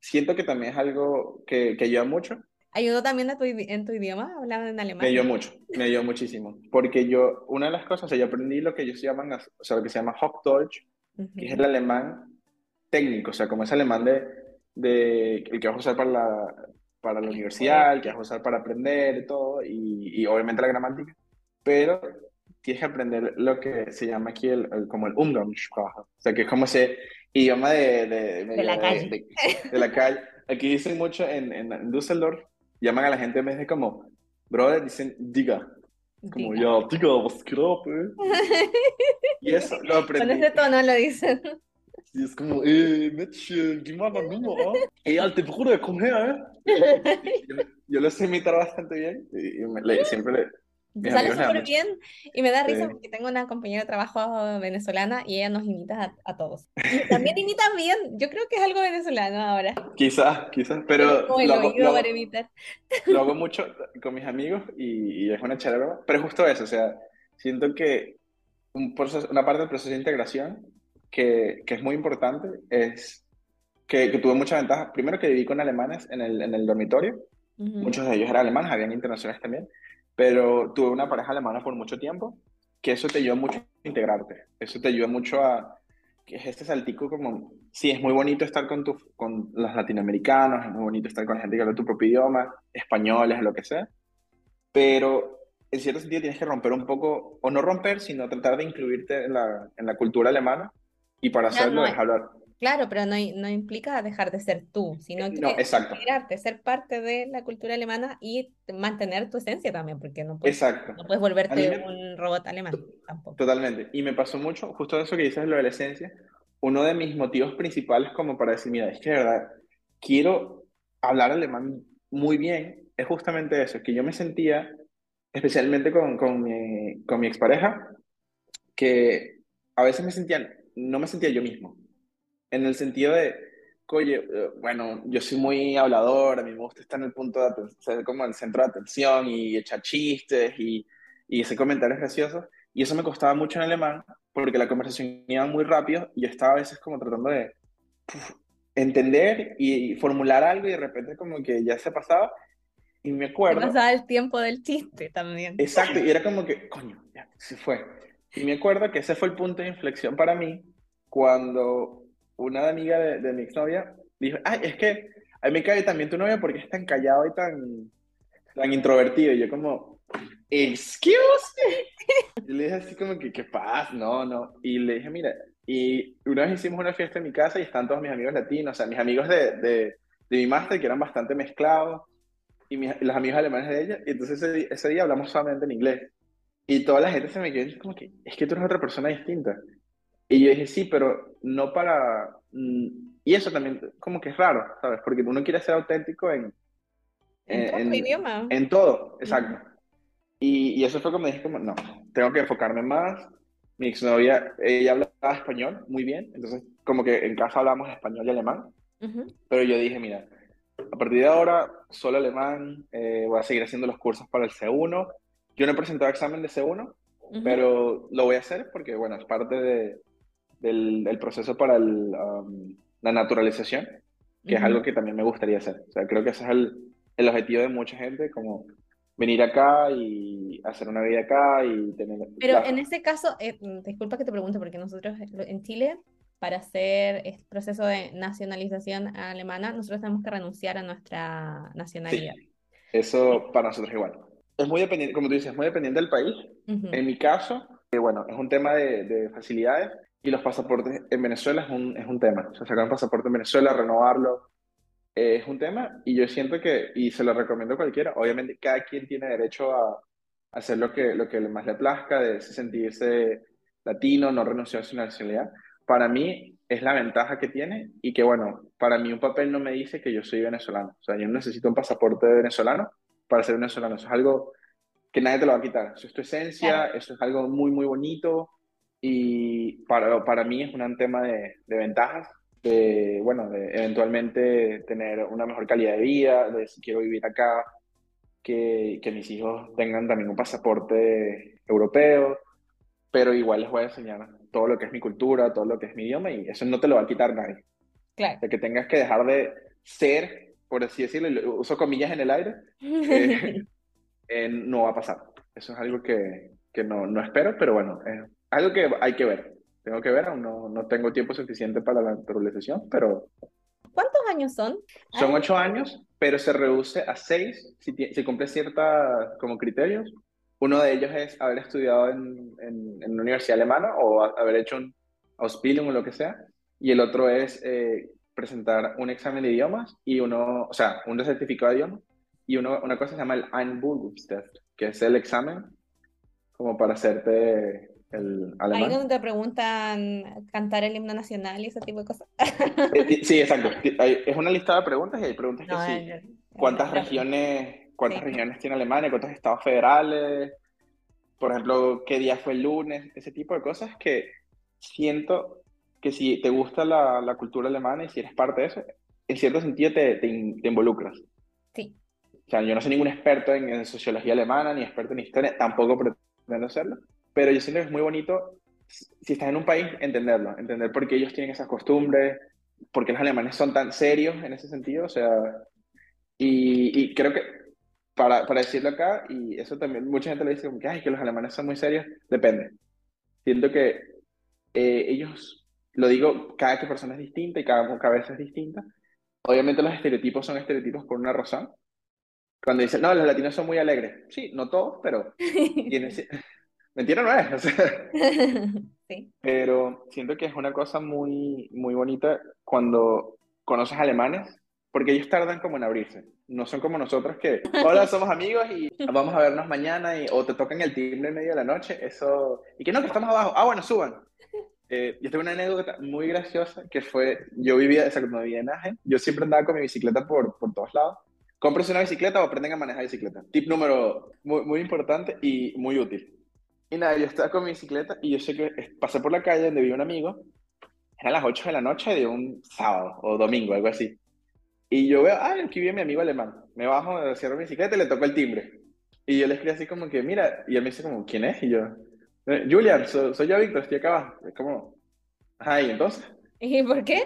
siento que también es algo que, que ayuda mucho ¿Ayudó también a tu, en tu idioma? ¿Hablaban en alemán? Me ayudó mucho, me ayudó muchísimo. Porque yo, una de las cosas, o sea, yo aprendí lo que ellos llaman, o sea, lo que se llama Hochdeutsch, uh -huh. que es el alemán técnico, o sea, como ese alemán de, de el que vas a usar para la, para la universidad, el que vas a usar para aprender todo, y, y obviamente la gramática, pero tienes que aprender lo que se llama aquí el, el como el Umgangssprache, o sea, que es como ese idioma de... De, de la calle. De, de, la calle. Aquí dicen mucho en, en Düsseldorf, llaman a la gente en vez de como, brother, dicen diga. Como, diga. ya, diga, was eh? Y eso lo aprendí. Con ese tono lo dicen. Y es como, eh, Mädchen, gib mal eine Nummer, ¿eh? Ey, alte Bruder, komm her, ¿eh? yo, yo, lo sé imitar bastante bien y, y me, le, siempre le, Te sale súper bien y me da risa porque tengo una compañera de trabajo venezolana y ella nos imita a, todos. Y también imita bien, yo creo que es algo venezolano ahora. Quizás, quizás, pero lo, hago, lo, hago, mucho con mis amigos y, es una charla, pero justo eso, o sea, siento que un proceso, una parte del proceso de integración que, que es muy importante es que, que, tuve mucha ventaja. Primero que viví con alemanes en el, en el dormitorio, muchos de ellos eran alemanes, habían internacionales también, pero tuve una pareja alemana por mucho tiempo, que eso te ayuda mucho a integrarte, eso te ayuda mucho a, que es este saltico como, sí, es muy bonito estar con, tu, con los latinoamericanos, es muy bonito estar con gente que habla tu propio idioma, españoles, lo que sea, pero en cierto sentido tienes que romper un poco, o no romper, sino tratar de incluirte en la, en la cultura alemana, y para hacerlo es hablar, Claro, pero no, no implica dejar de ser tú, sino eh, que no, integrarte, ser parte de la cultura alemana y mantener tu esencia también, porque no puedes, No puedes volverte un robot alemán tampoco. Totalmente. Y me pasó mucho, justo eso que dices, lo de la esencia, uno de mis motivos principales como para decir, mira, es que de verdad quiero hablar alemán muy bien, es justamente eso, que yo me sentía, especialmente con, con, mi, con mi expareja, que a veces me sentía, no me sentía yo mismo en el sentido de, oye, eh, bueno, yo soy muy hablador, a mí me gusta estar en el punto de ser como el centro de atención y echar chistes y, y hacer comentarios graciosos. Y eso me costaba mucho en alemán porque la conversación iba muy rápido y yo estaba a veces como tratando de entender y, formular algo y de repente como que ya se pasaba. Y me acuerdo... pasaba el tiempo del chiste también. Exacto, y era como que, coño, ya, se fue. Y me acuerdo que ese fue el punto de inflexión para mí cuando una amiga de, de mi exnovia dijo, ay, es que a mí me cae también tu novia porque es tan callado y tan, tan introvertido. Y yo como, excuse me. Y le dije así como que, ¿qué pasa? No, no. Y le dije, mira, y una vez hicimos una fiesta en mi casa y están todos mis amigos latinos, o sea, mis amigos de, de, de mi máster que eran bastante mezclados y, los amigos alemanes de ella. Y entonces ese, ese, día hablamos solamente en inglés. Y toda la gente se me quedó como que, es que tú eres otra persona distinta. Y yo dije, sí, pero no para... Mm, y eso también como que es raro, ¿sabes? Porque uno quiere ser auténtico en... En, todo en, idioma. En todo, exacto. y, y, eso fue como dije, como, no, tengo que enfocarme más. Mi exnovia, ella hablaba español muy bien, entonces como que en casa hablamos español y alemán. Pero yo dije, mira, a partir de ahora, solo alemán, eh, voy a seguir haciendo los cursos para el C1. Yo no he presentado examen de C1, pero lo voy a hacer porque, bueno, es parte de, del, proceso para um, la naturalización, que es algo que también me gustaría hacer. O sea, creo que ese es el, el objetivo de mucha gente, como venir acá y hacer una vida acá y tener... Pero en ese caso, eh, disculpa que te pregunte, porque nosotros en Chile, para hacer el proceso de nacionalización alemana, nosotros tenemos que renunciar a nuestra nacionalidad. eso para nosotros igual. Es muy dependiente, como tú dices, es muy dependiente del país. En mi caso, eh, bueno, es un tema de, de facilidades. Y los pasaportes en Venezuela es un, es un tema. O sea, sacar un pasaporte en Venezuela, renovarlo, eh, es un tema. Y yo siento que, y se lo recomiendo a cualquiera, obviamente cada quien tiene derecho a, hacer lo que, lo que más le plazca, de sentirse latino, no renunciar a su nacionalidad. Para mí es la ventaja que tiene y que, bueno, para mí un papel no me dice que yo soy venezolano. O sea, yo no necesito un pasaporte venezolano para ser venezolano. Eso es algo que nadie te lo va a quitar. Eso es tu esencia, eso es algo muy, muy bonito y para, para mí es un tema de, de ventajas, de, bueno, de eventualmente tener una mejor calidad de vida, de si quiero vivir acá, que, que mis hijos tengan también un pasaporte europeo, pero igual les voy a enseñar todo lo que es mi cultura, todo lo que es mi idioma, y eso no te lo va a quitar nadie. Claro. De que tengas que dejar de ser, por así decirlo, uso comillas en el aire, eh, eh, no va a pasar. Eso es algo que, que no, no espero, pero bueno, algo que hay que ver. Tengo que ver, aún no, no tengo tiempo suficiente para la naturalización, pero... ¿Cuántos años son? Son ocho años, pero se reduce a seis si, si cumple ciertos como criterios. Uno de ellos es haber estudiado en, en, en una universidad alemana o haber hecho un Ausbildung o lo que sea. Y el otro es eh, presentar un examen de idiomas y uno, o sea, un certificado de idiomas. Y uno, una cosa se llama el Einbildungstest, que es el examen como para hacerte el alemán. Ahí donde te preguntan cantar el himno nacional y ese tipo de cosas. Eh, sí, exacto. Es una lista de preguntas y hay preguntas que sí. ¿Cuántas regiones, cuántas regiones tiene Alemania? ¿Cuántos estados federales? por ejemplo, qué día fue el lunes, ese tipo de cosas que siento que si te gusta la, la cultura alemana y si eres parte de eso, en cierto sentido te, te, involucras. Sí. O sea, yo no soy ningún experto en, en, sociología alemana ni experto en historia, tampoco pretendo hacerlo, pero yo siento que es muy bonito, si estás en un país, entenderlo, entender por qué ellos tienen esas costumbres, por qué los alemanes son tan serios en ese sentido, o sea, y, y creo que para, para, decirlo acá, y eso también mucha gente le dice como que, ay, que los alemanes son muy serios, depende. Siento que eh, ellos, lo digo, cada que persona es distinta y cada cabeza es distinta. Obviamente los estereotipos son estereotipos por una razón. Cuando dicen, no, los latinos son muy alegres. Sí, no todos, pero tiene, Mentira no es. sí. Pero siento que es una cosa muy, muy bonita cuando conoces alemanes, porque ellos tardan como en abrirse. No son como nosotros que, hola, somos amigos y vamos a vernos mañana y, o te tocan el timbre en medio de la noche. Eso. Y que no, que estamos abajo. Ah, bueno, suban. Eh, yo tengo una anécdota muy graciosa que fue, yo vivía, esa cuando vivía en Agen, yo siempre andaba con mi bicicleta por, por todos lados. Compres una bicicleta o aprenden a manejar bicicleta. Tip número muy, muy importante y muy útil y nada, yo estaba con mi bicicleta y yo sé que pasé por la calle donde vi un amigo, eran las 8 de la noche de un sábado o domingo, algo así. Y yo veo, ah, aquí viene mi amigo alemán. Me bajo, cierro mi bicicleta y le toco el timbre. Y yo le escribí así como que, mira, y él me dice como, ¿quién es? Y yo, eh, Julian, soy yo, Víctor, estoy acá abajo. Es como, ajá, ¿y entonces? ¿Y por qué?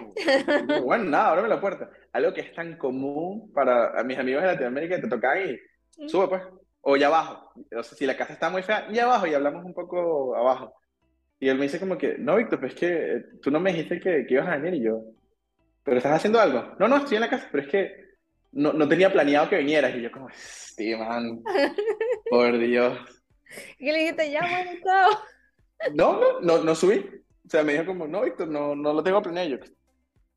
bueno, nada, ábreme la puerta. Algo que es tan común para mis amigos de Latinoamérica, te toca ahí, mm. sube pues o ya abajo. O sea, si la casa está muy fea, ya abajo y hablamos un poco abajo. Y él me dice como que, no, Víctor, pero es que eh, tú no me dijiste que, que, ibas a venir y yo, pero estás haciendo algo. No, no, estoy en la casa, pero es que no, no tenía planeado que vinieras. Y yo como, sí, man, por Dios. ¿Y le dijiste, ya, bueno, chao? No, no, no, no subí. O sea, me dijo como, no, Víctor, no, no lo tengo planeado.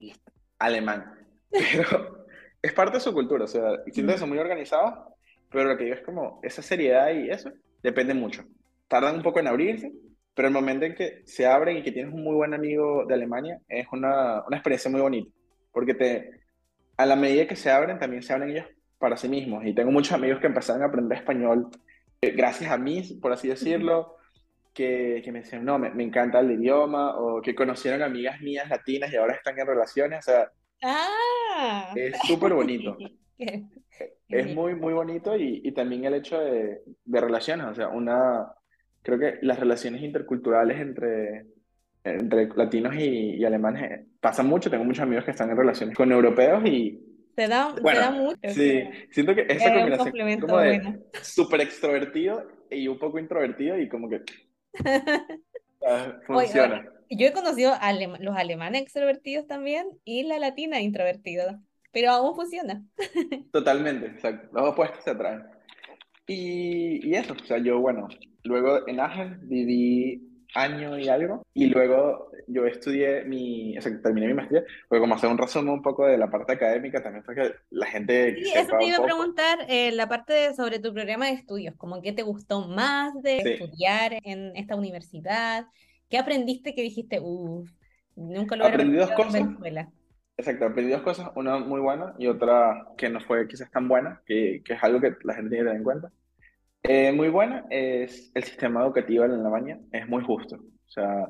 Yo, alemán. Pero es parte de su cultura, o sea, siento que son muy organizados pero lo que digo es como esa seriedad y eso depende mucho. Tardan un poco en abrirse, pero el momento en que se abren y que tienes un muy buen amigo de Alemania es una, una experiencia muy bonita, porque te, a la medida que se abren, también se abren ellos para sí mismos. Y tengo muchos amigos que empezaron a aprender español eh, gracias a mí, por así decirlo, que, que me decían, no, me, me, encanta el idioma, o que conocieron amigas mías latinas y ahora están en relaciones, o sea, ah. es súper bonito. es muy, muy bonito y, y también el hecho de, de, relaciones, o sea, una, creo que las relaciones interculturales entre, entre latinos y, y alemanes pasan mucho, tengo muchos amigos que están en relaciones con europeos y... Se da, bueno, da mucho. Sí, siento que esa combinación como de súper extrovertido y un poco introvertido y como que... funciona. yo he conocido a los alemanes extrovertidos también y la latina introvertida pero aún funciona. Totalmente, exacto. Los opuestos se atraen. Y, y eso, o sea, yo, bueno, luego en Ángel viví año y algo, y luego yo estudié mi, o sea, terminé mi maestría, porque como hacer un resumen un poco de la parte académica, también fue que la gente... Sí, eso te iba a preguntar, eh, la parte sobre tu programa de estudios, como qué te gustó más de estudiar en esta universidad, qué aprendiste que dijiste, uff, nunca lo Aprendí dos cosas. En Venezuela. Exacto, aprendí dos cosas, una muy buena y otra que no fue quizás tan buena, que, que es algo que la gente tiene que tener en cuenta. Eh, muy buena es el sistema educativo en Alemania, es muy justo. O sea,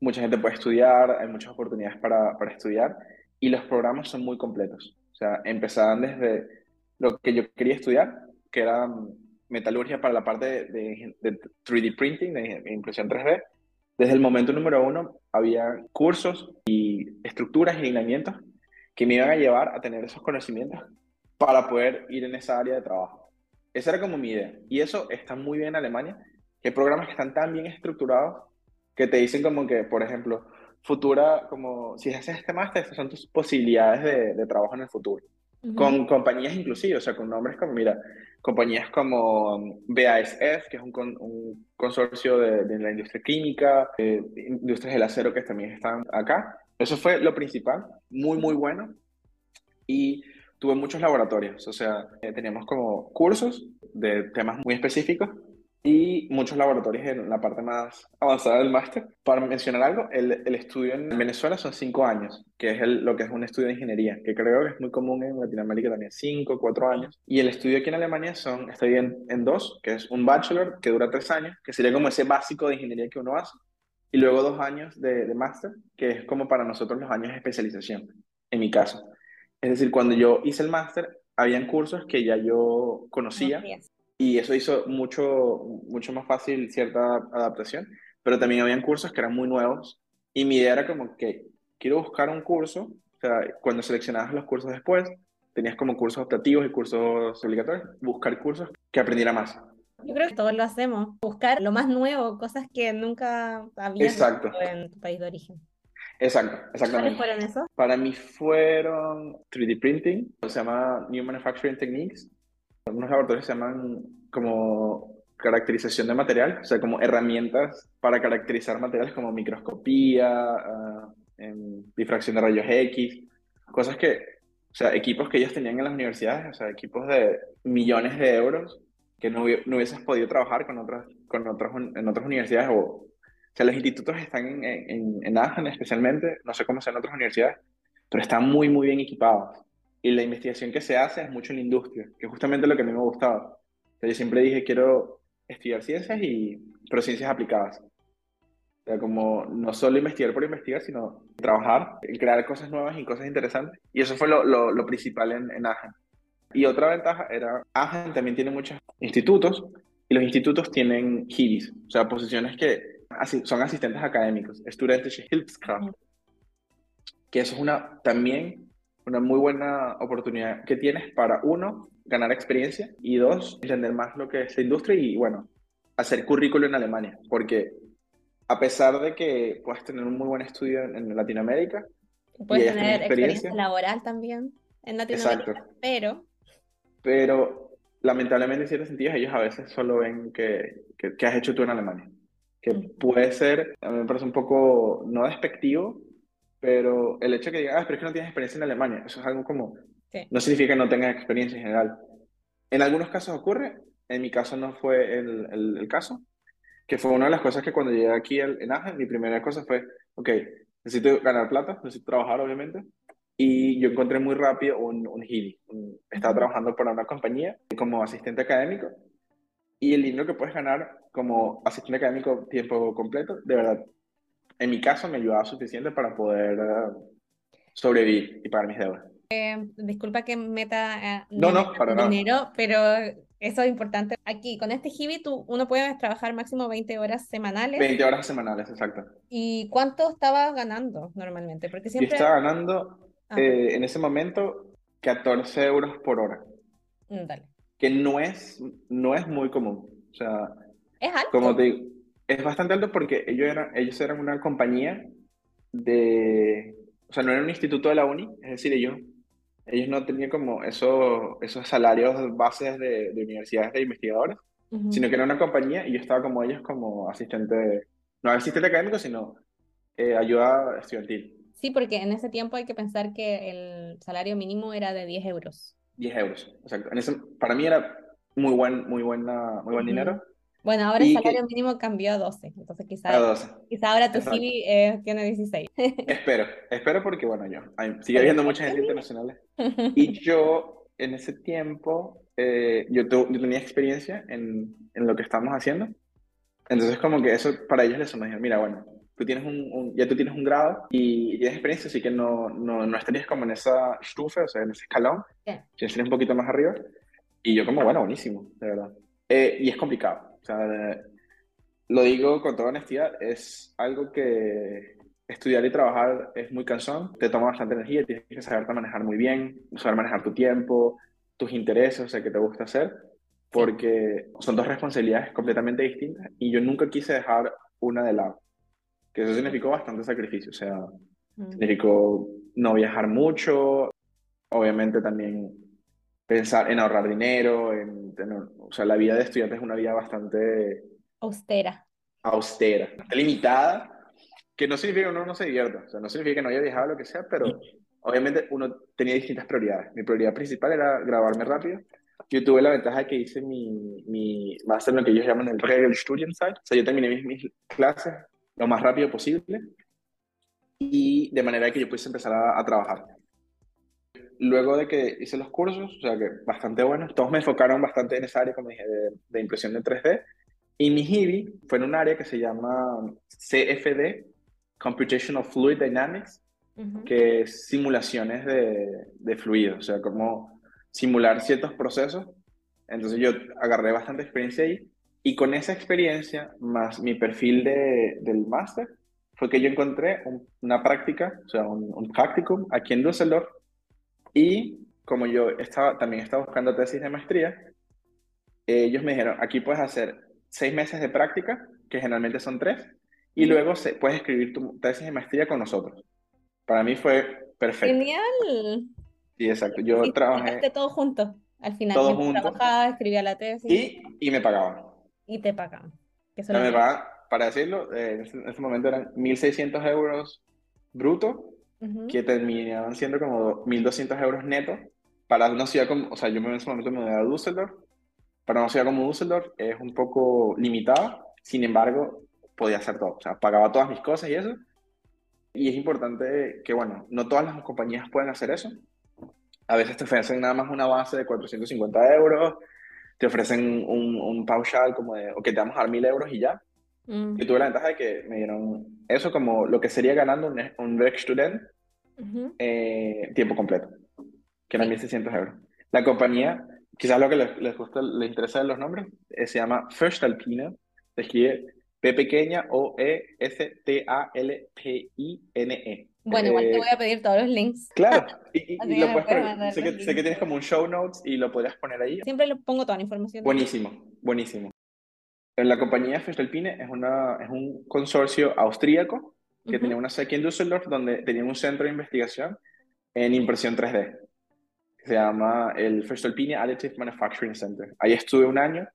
mucha gente puede estudiar, hay muchas oportunidades para, para estudiar y los programas son muy completos. O sea, empezaban desde lo que yo quería estudiar, que era metalurgia para la parte de, de, de 3D printing, de impresión 3D, desde el momento número uno había cursos y estructuras y lineamientos que me iban a llevar a tener esos conocimientos para poder ir en esa área de trabajo. Esa era como mi idea. Y eso está muy bien en Alemania, que hay programas que están tan bien estructurados que te dicen como que, por ejemplo, futura, como si haces este máster, estas son tus posibilidades de, de trabajo en el futuro con compañías inclusive, o sea, con nombres como, mira, compañías como BASF, que es un, un consorcio de, de, la industria química, industrias del acero que también están acá. Eso fue lo principal, muy, muy bueno. Y tuve muchos laboratorios, o sea, eh, teníamos como cursos de temas muy específicos y muchos laboratorios en la parte más avanzada del máster. Para mencionar algo, el, el, estudio en Venezuela son cinco años, que es el, lo que es un estudio de ingeniería, que creo que es muy común en Latinoamérica también, cinco, cuatro años. Y el estudio aquí en Alemania son, estoy en, en dos, que es un bachelor que dura tres años, que sería como ese básico de ingeniería que uno hace, y luego dos años de, de máster, que es como para nosotros los años de especialización, en mi caso. Es decir, cuando yo hice el máster, habían cursos que ya yo conocía y eso hizo mucho, mucho más fácil cierta adaptación, pero también habían cursos que eran muy nuevos y mi idea era como que quiero buscar un curso, o sea, cuando seleccionabas los cursos después, tenías como cursos optativos y cursos obligatorios, buscar cursos que aprendiera más. Yo creo que todos lo hacemos, buscar lo más nuevo, cosas que nunca habías visto en tu país de origen. Exacto, exactamente. ¿Cuáles fueron esos? Para mí fueron 3D printing, se llama New Manufacturing Techniques. Algunos laboratorios se llaman como caracterización de material, o sea, como herramientas para caracterizar materiales como microscopía, uh, difracción de rayos X, cosas que, o sea, equipos que ellos tenían en las universidades, o sea, equipos de millones de euros que no, no hubieses podido trabajar con otras, con otros, en otras universidades o sea, los institutos están en, en, en Aachen especialmente, no sé cómo sea en otras universidades, pero están muy, muy bien equipados. Y la investigación que se hace es mucho en la industria, que es justamente lo que a mí me gustaba. O sea, yo siempre dije, quiero estudiar ciencias, y, pero ciencias aplicadas. O sea, como no solo investigar por investigar, sino trabajar, crear cosas nuevas y cosas interesantes. Y eso fue lo, lo, lo principal en, en Aachen. Y otra ventaja era, Aachen también tiene muchos institutos, y los institutos tienen HIBIS, o sea, posiciones que son asistentes académicos, estudiantes Hilfskraft, que eso es una, también una muy buena oportunidad que tienes para, uno, ganar experiencia y dos, entender más lo que es la industria y, bueno, hacer currículo en Alemania, porque a pesar de que puedes tener un muy buen estudio en, Latinoamérica, puedes tener experiencia, laboral también en Latinoamérica, pero... Pero lamentablemente en ciertos sentidos ellos a veces solo ven que, que has hecho tú en Alemania que puede ser, a mí me parece un poco, no despectivo, pero el hecho de que digan, ah, pero es que no tienes experiencia en Alemania, eso es algo como, no significa que no tengas experiencia en general. En algunos casos ocurre, en mi caso no fue el, el, caso, que fue una de las cosas que cuando llegué aquí en Agen, mi primera cosa fue, ok, necesito ganar plata, necesito trabajar obviamente, y yo encontré muy rápido un, un Estaba trabajando para una compañía como asistente académico y el dinero que puedes ganar como asistente académico tiempo completo, de verdad, en mi caso me ayudaba suficiente para poder eh, sobrevivir y pagar mis deudas. Eh, disculpa que meta eh, no, no, para dinero, pero eso es importante. Aquí, con este Hibi, tú, uno puede trabajar máximo 20 horas semanales. 20 horas semanales, exacto. ¿Y cuánto estabas ganando normalmente? Porque siempre... Yo estaba ganando en ese momento 14 euros por hora. Mm, dale que no es, no es muy común. O sea, es alto. Como te digo, es bastante alto porque ellos eran, ellos eran una compañía de, o sea, no era un instituto de la uni, es decir, ellos, ellos no tenían como esos, esos salarios bases de, de universidades de investigadores, sino que era una compañía y yo estaba como ellos como asistente, no asistente académico, sino eh, ayuda estudiantil. Sí, porque en ese tiempo hay que pensar que el salario mínimo era de 10 euros. 10 euros. Exacto. En ese, para mí era muy buen, muy buena, muy buen dinero. Bueno, ahora el salario mínimo cambió a 12, entonces quizás quizá ahora tu CV eh, tiene 16. espero, espero porque, bueno, yo, sigue habiendo mucha gente internacional. Y yo, en ese tiempo, eh, yo, yo, tenía experiencia en, en, lo que estamos haciendo. Entonces, como que eso para ellos les sonó, mira, bueno, tú tienes un, ya tú tienes un grado y, tienes experiencia, así que no, no, no, estarías como en esa estufa, o sea, en ese escalón, yeah. estarías un poquito más arriba. Y yo como, bueno, buenísimo, de verdad. Eh, y es complicado, o sea, lo digo con toda honestidad, es algo que estudiar y trabajar es muy cansón, te toma bastante energía, tienes que saberte manejar muy bien, saber manejar tu tiempo, tus intereses, o sea, qué te gusta hacer, porque son dos responsabilidades completamente distintas y yo nunca quise dejar una de lado que eso significó bastante sacrificio, o sea, mm. significó no viajar mucho, obviamente también pensar en ahorrar dinero, en tener, o sea, la vida de estudiante es una vida bastante austera, austera, limitada, que no significa que uno no se divierta, o sea, no significa que no haya viajado lo que sea, pero obviamente uno tenía distintas prioridades. Mi prioridad principal era grabarme rápido. Yo tuve la ventaja de que hice mi, mi máster lo que ellos llaman el Regelstudienzeit. O sea, yo terminé mis, mis clases lo más rápido posible y de manera que yo pudiese empezar a, trabajar. Luego de que hice los cursos, o sea que bastante buenos, todos me enfocaron bastante en esa área, como dije, de, impresión de 3D. Y mi HIBI fue en un área que se llama CFD, Computational Fluid Dynamics, que es simulaciones de, de fluidos, o sea, como simular ciertos procesos. Entonces yo agarré bastante experiencia ahí y con esa experiencia, más mi perfil de, del máster, fue que yo encontré una práctica, o sea, un, un practicum aquí en Düsseldorf. Y como yo estaba, también estaba buscando tesis de maestría, ellos me dijeron, aquí puedes hacer seis meses de práctica, que generalmente son tres, y luego se, puedes escribir tu tesis de maestría con nosotros. Para mí fue perfecto. Genial. Sí, exacto. Yo y trabajé... todo junto, al final. Todo junto. Trabajaba, escribía la tesis. Y, y me pagaban. Y te pagaban. Que me pagaban para decirlo, eh, en, ese, momento eran 1.600 euros bruto, que terminaban siendo como 1.200 euros neto para una ciudad como, o sea, yo en ese momento me mudé a Düsseldorf, para una ciudad como Düsseldorf es un poco limitada, sin embargo, podía hacer todo, o sea, pagaba todas mis cosas y eso, y es importante que, bueno, no todas las compañías pueden hacer eso, a veces te ofrecen nada más una base de 450 euros, te ofrecen un, un paushal como de, o que te vamos a dar 1.000 euros y ya, Mm. Y tuve la ventaja de que me dieron eso como lo que sería ganando un, un Student eh, tiempo completo, que eran 1.600 euros. La compañía, quizás lo que les, les gusta, les interesa de los nombres, eh, se llama First Alpina, se escribe P pequeña O E S T A L P I N E. Bueno, igual te eh, voy a pedir todos los links. Claro, y, lo puedes poner, sé, que, sé, que, tienes como un show notes y lo podrías poner ahí. Siempre lo pongo toda la información. Buenísimo, buenísimo. La compañía Festelpine es, una, es un consorcio austríaco que tenía una sede aquí en Düsseldorf donde tenía un centro de investigación en impresión 3D. Se llama el Festelpine Additive Manufacturing Center. Ahí estuve un año,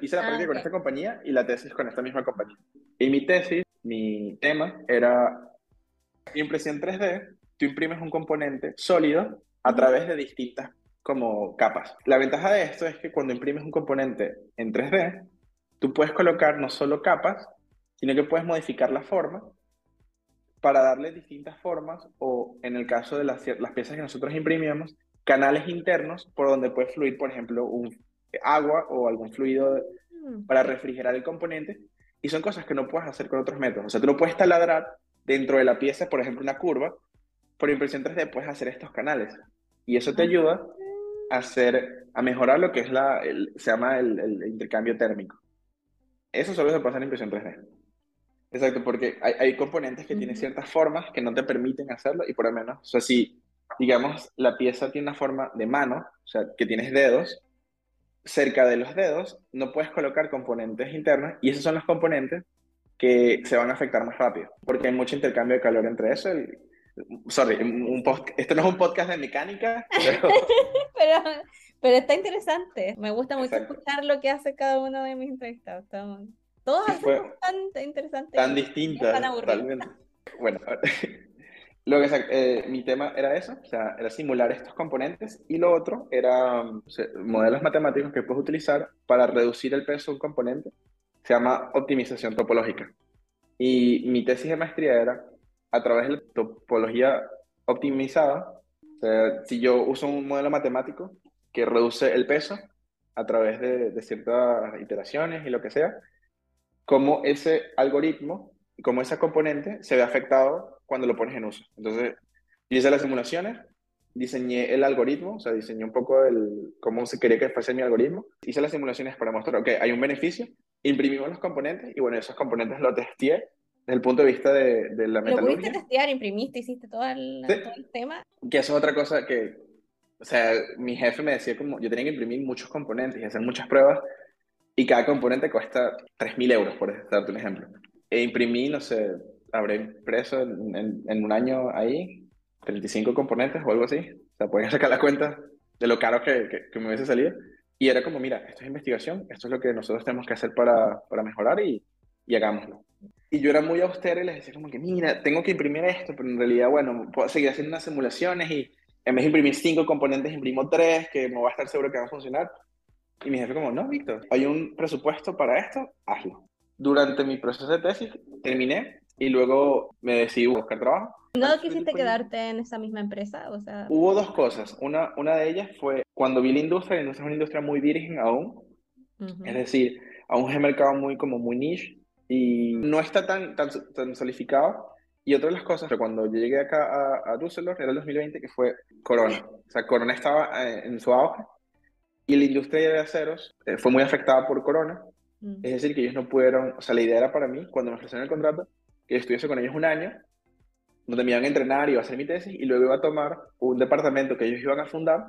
hice la ah, práctica con esta compañía y la tesis con esta misma compañía. Y mi tesis, mi tema era impresión 3D, tú imprimes un componente sólido a través de distintas como capas. La ventaja de esto es que cuando imprimes un componente en 3D, tú puedes colocar no solo capas, sino que puedes modificar la forma para darle distintas formas o en el caso de las, las piezas que nosotros imprimimos, canales internos por donde puede fluir, por ejemplo, un agua o algún fluido mm. para refrigerar el componente. Y son cosas que no puedes hacer con otros métodos. O sea, tú no puedes taladrar dentro de la pieza, por ejemplo, una curva. Por impresión 3D puedes hacer estos canales. Y eso te ayuda a, hacer, a mejorar lo que es la, se llama el intercambio térmico. Eso solo se pasa en impresión 3D. Exacto, porque hay, hay componentes que tienen ciertas formas que no te permiten hacerlo y por lo menos, o sea, si, digamos, la pieza tiene una forma de mano, o sea, que tienes dedos, cerca de los dedos no puedes colocar componentes internos y esos son los componentes que se van a afectar más rápido, porque hay mucho intercambio de calor entre eso. sorry, un esto no es un podcast de mecánica, pero... pero pero está interesante. Me gusta mucho escuchar lo que hace cada uno de mis entrevistados. Todos hacen tan interesantes. Tan distintas. Totalmente. Bueno, lo que eh, mi tema era eso, o sea, era simular estos componentes y lo otro era modelos matemáticos que puedes utilizar para reducir el peso de un componente. Se llama optimización topológica. Y mi tesis de maestría era a través de la topología optimizada. O sea, si yo uso un modelo matemático, que reduce el peso a través de, ciertas iteraciones y lo que sea, cómo ese algoritmo, cómo ese componente se ve afectado cuando lo pones en uso. Entonces, yo hice las simulaciones, diseñé el algoritmo, o sea, diseñé un poco el, cómo se quería que fuese mi algoritmo, hice las simulaciones para mostrar, que hay un beneficio, imprimimos los componentes y bueno, esos componentes los testé desde el punto de vista de, de la metalurgia. ¿Lo pudiste testear, imprimiste, hiciste todo el, todo el tema? Que eso es otra cosa que o sea, mi jefe me decía como, yo tenía que imprimir muchos componentes y hacer muchas pruebas y cada componente cuesta 3.000 euros, por darte un ejemplo. E imprimí, no sé, habré impreso en, en, un año ahí 35 componentes o algo así. O sea, pueden sacar la cuenta de lo caro que, que, me hubiese salido. Y era como, mira, esto es investigación, esto es lo que nosotros tenemos que hacer para, para mejorar y, y hagámoslo. Y yo era muy austero y les decía como que, mira, tengo que imprimir esto, pero en realidad, bueno, puedo seguir haciendo unas simulaciones y en vez de imprimir cinco componentes, imprimo tres, que no va a estar seguro que van a funcionar. Y mi jefe como, no, Víctor, hay un presupuesto para esto, hazlo. Durante mi proceso de tesis terminé y luego me decidí buscar trabajo. ¿No quisiste quedarte en esa misma empresa? O sea... Hubo dos cosas. Una, una de ellas fue cuando vi la industria, la industria es una industria muy virgen aún. Es decir, aún es un mercado muy, como muy niche y no está tan, tan, tan solidificado. Y otra de las cosas, cuando yo llegué acá a, a Düsseldorf, era el 2020, que fue Corona. O sea, Corona estaba eh, en su auge y la industria de aceros eh, fue muy afectada por Corona. Mm. Es decir, que ellos no pudieron, o sea, la idea era para mí, cuando me ofrecieron el contrato, que yo estuviese con ellos un año, donde me iban a entrenar, iba a hacer mi tesis y luego iba a tomar un departamento que ellos iban a fundar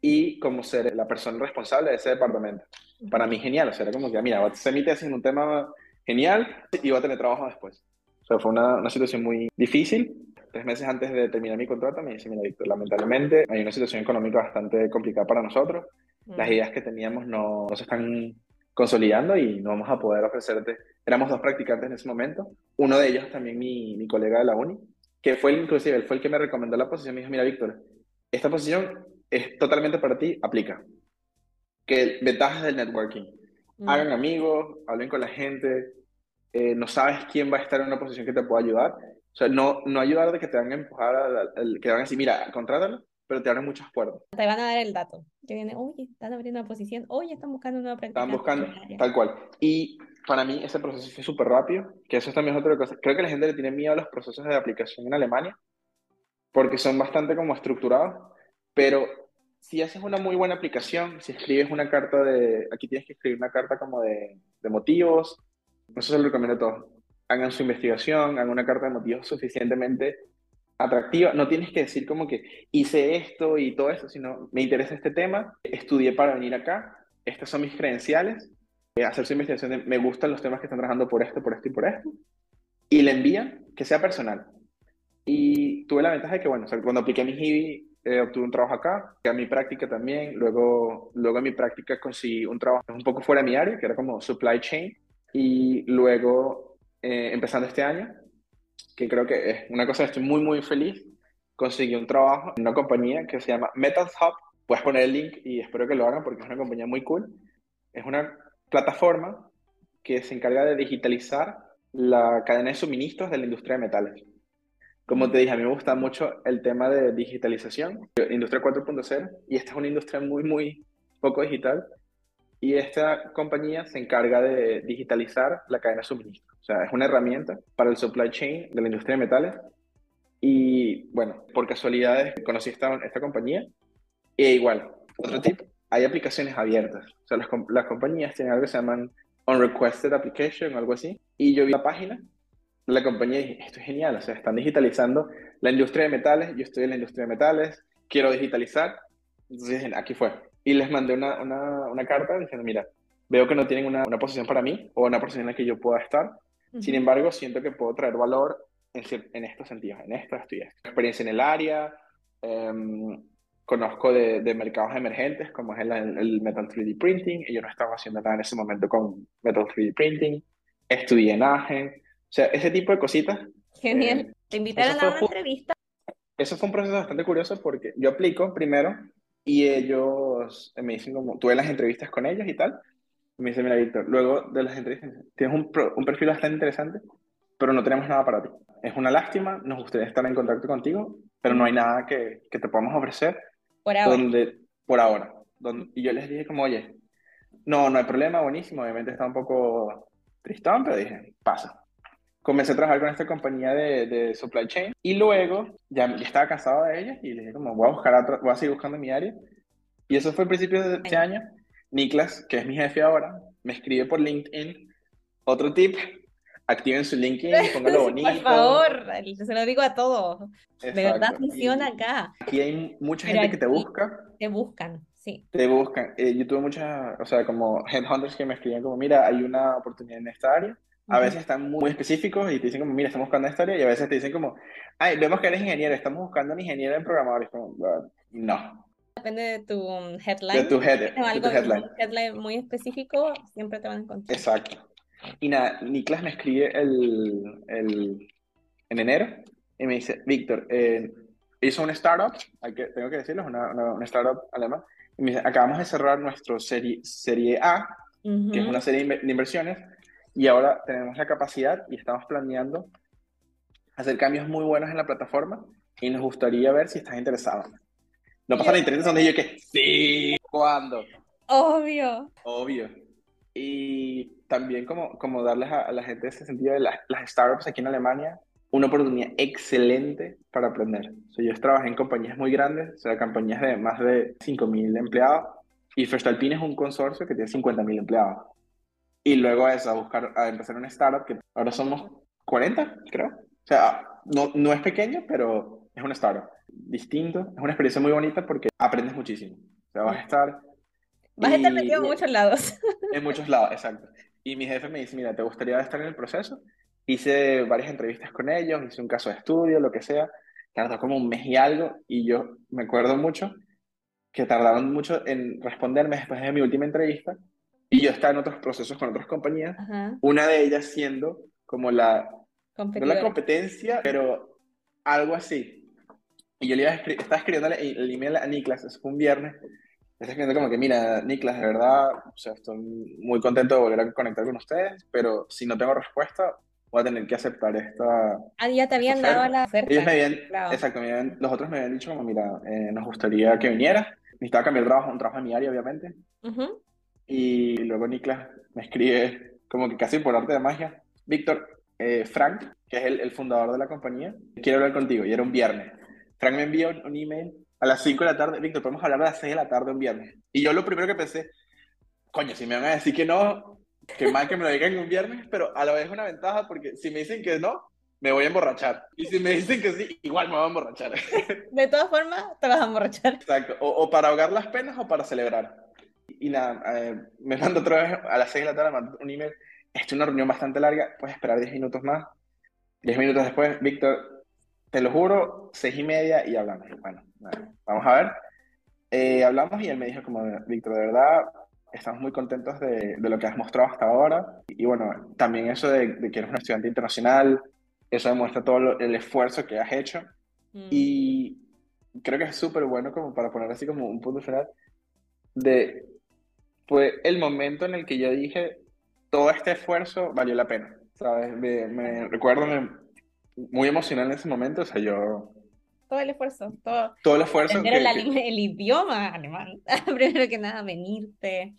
y como ser la persona responsable de ese departamento. Para mí genial, o sea, era como que, mira, voy a hacer mi tesis en un tema genial y voy a tener trabajo después. O sea, fue una, una situación muy difícil. Tres meses antes de terminar mi contrato me dice, mira, Víctor, lamentablemente hay una situación económica bastante complicada para nosotros. Las ideas que teníamos no, no se están consolidando y no vamos a poder ofrecerte. Éramos dos practicantes en ese momento. Uno de ellos también mi, mi colega de la uni, que fue inclusive, él fue el que me recomendó la posición. Me dijo, mira, Víctor, esta posición es totalmente para ti, aplica. Que ventajas del networking. Mm. Hagan amigos, hablen con la gente, eh, no sabes quién va a estar en una posición que te pueda ayudar. O sea, no, no ayudar de que te van a empujar, al, que te van a decir, mira, contrátalo, pero te abren muchas puertas. Te van a dar el dato. Que viene, oye, están abriendo una posición, oye, están buscando una práctica. Están buscando, tal cual. Y para mí ese proceso fue súper rápido, que eso también es otra cosa. Creo que la gente le tiene miedo a los procesos de aplicación en Alemania, porque son bastante como estructurados, pero si haces una muy buena aplicación, si escribes una carta de, aquí tienes que escribir una carta como de, de motivos, eso se lo recomiendo a todos. Hagan su investigación, hagan una carta de motivos suficientemente atractiva. No tienes que decir como que hice esto y todo eso, sino me interesa este tema, estudié para venir acá, estas son mis credenciales, eh, hacer su investigación me gustan los temas que están trabajando por esto, por esto y por esto, y le envían que sea personal. Y tuve la ventaja de que, bueno, cuando apliqué mi HIBI, eh, obtuve un trabajo acá, a mi práctica también, luego, luego a mi práctica conseguí un trabajo un poco fuera de mi área, que era como supply chain, y luego, eh, empezando este año, que creo que es una cosa que estoy muy, muy feliz, conseguí un trabajo en una compañía que se llama Metal Hub. Puedes poner el link y espero que lo hagan porque es una compañía muy cool. Es una plataforma que se encarga de digitalizar la cadena de suministros de la industria de metales. Como te dije, a mí me gusta mucho el tema de digitalización, industria 4.0, y esta es una industria muy, muy poco digital. Y esta compañía se encarga de digitalizar la cadena de suministro. O sea, es una herramienta para el supply chain de la industria de metales. Y bueno, por casualidades conocí esta, esta compañía. E igual, otro tip, hay aplicaciones abiertas. O sea, las, las compañías tienen algo que se llaman Unrequested Application o algo así. Y yo vi la página de la compañía y dije, esto es genial. O sea, están digitalizando la industria de metales. Yo estoy en la industria de metales, quiero digitalizar. Entonces, aquí fue. Y les mandé una, una, una carta diciendo, mira, veo que no tienen una, una, posición para mí o una posición en la que yo pueda estar. Sin embargo, siento que puedo traer valor en, en estos sentidos, en esto, esto y esto. Experiencia en el área, em, conozco de, de, mercados emergentes como es el, el, Metal 3D Printing, y yo no estaba haciendo nada en ese momento con Metal 3D Printing, estudié en Agen, o sea, ese tipo de cositas. Genial. Eh, Te invitaron a una entrevista. Eso fue un proceso bastante curioso porque yo aplico primero y ellos me dicen como, tuve las entrevistas con ellos y tal, me dice, mira, Víctor, luego de las entrevistas, tienes un, un, perfil bastante interesante, pero no tenemos nada para ti. Es una lástima, nos gustaría estar en contacto contigo, pero no hay nada que, que te podamos ofrecer. Por ahora. Donde, por ahora. Donde, y yo les dije como, oye, no, no hay problema, buenísimo, obviamente está un poco tristón, pero dije, pasa. Comencé a trabajar con esta compañía de, de supply chain y luego ya, ya, estaba cansado de ella y dije como, voy a, buscar otro, voy a seguir buscando mi área. Y eso fue el principio de este año Niklas, que es mi jefe ahora, me escribe por LinkedIn. Otro tip, activen su LinkedIn, póngalo bonito. por favor, se lo digo a todos. De verdad funciona acá. Aquí hay mucha gente que te busca. Te buscan, sí. Te buscan. Eh, yo tuve muchas, o sea, como headhunters que me escribían como, mira, hay una oportunidad en esta área. A veces están muy específicos y te dicen como, mira, estamos buscando esta área. Y a veces te dicen como, ay, vemos que eres ingeniero, estamos buscando un ingeniero en programadores. Como, no, Depende de tu headline. De tu, head, algo, tu headline. Un headline muy específico, siempre te van a encontrar. Exacto. Y nada, Niklas me escribe el, el, en enero y me dice, Víctor, eh, hizo una startup, hay que, tengo que decirlo, una, una, una startup alemana, acabamos de cerrar nuestro serie, serie A, que es una serie de inversiones, y ahora tenemos la capacidad y estamos planeando hacer cambios muy buenos en la plataforma y nos gustaría ver si estás interesado. No pasa la interés donde yo que sí, ¿cuándo? Obvio. Obvio. Y también como, como darles a, la gente ese sentido de las, las startups aquí en Alemania una oportunidad excelente para aprender. O sea, yo trabajé en compañías muy grandes, o sea, compañías de más de 5.000 empleados, y Festalpin es un consorcio que tiene 50.000 empleados. Y luego eso, a buscar, a empezar una startup, que ahora somos 40, creo. O sea, no, no es pequeño, pero es una startup. Distinto, es una experiencia muy bonita porque aprendes muchísimo. O sea, vas a estar... Vas a estar metido en muchos lados. En muchos lados, exacto. Y mi jefe me dice, mira, ¿te gustaría estar en el proceso? Hice varias entrevistas con ellos, hice un caso de estudio, lo que sea. Tardó como un mes y algo y yo me acuerdo mucho que tardaron mucho en responderme después de mi última entrevista y yo estaba en otros procesos con otras compañías, una de ellas siendo como la, no la competencia, pero algo así. Y yo le iba estaba escribiendo el email a Niklas, es un viernes, estaba escribiendo como que, mira, Niklas, de verdad, o sea, estoy muy contento de volver a conectar con ustedes, pero si no tengo respuesta, voy a tener que aceptar esta... Ah, ya te habían dado la oferta. Ellos me habían, exacto, los otros me habían dicho como, mira, eh, nos gustaría que vinieras. Necesitaba cambiar el trabajo, un trabajo en mi área, obviamente. Y luego Niklas me escribe como que casi por arte de magia. Víctor, eh, Frank, que es el, el, fundador de la compañía, quiere hablar contigo. Y era un viernes. Frank me envió un, email a las 5 de la tarde. Víctor, podemos hablar a las 6 de la tarde un viernes. Y yo lo primero que pensé, coño, si me van a decir que no, que mal que me lo digan un viernes, pero a la vez es una ventaja porque si me dicen que no, me voy a emborrachar. Y si me dicen que sí, igual me voy a emborrachar. De todas formas, te vas a emborrachar. Exacto. O, para ahogar las penas o para celebrar. Y nada, eh, me mando otra vez a las 6 de la tarde, un email. Esto es una reunión bastante larga, puedes esperar 10 minutos más. 10 minutos después, Víctor, te lo juro, 6 y media y hablamos. Bueno, vamos a ver. Eh, hablamos y él me dijo como, Víctor, de verdad, estamos muy contentos de, de, lo que has mostrado hasta ahora. Y bueno, también eso de, que eres un estudiante internacional, eso demuestra todo el esfuerzo que has hecho. Mm. Y creo que es súper bueno como para poner así como un punto final de, fue el momento en el que yo dije, todo este esfuerzo valió la pena, ¿sabes? Me, recuerdo muy emocional en ese momento, o sea, yo... Todo el esfuerzo, todo. Todo el esfuerzo. Aprender el, el, idioma alemán, primero que nada, venirte,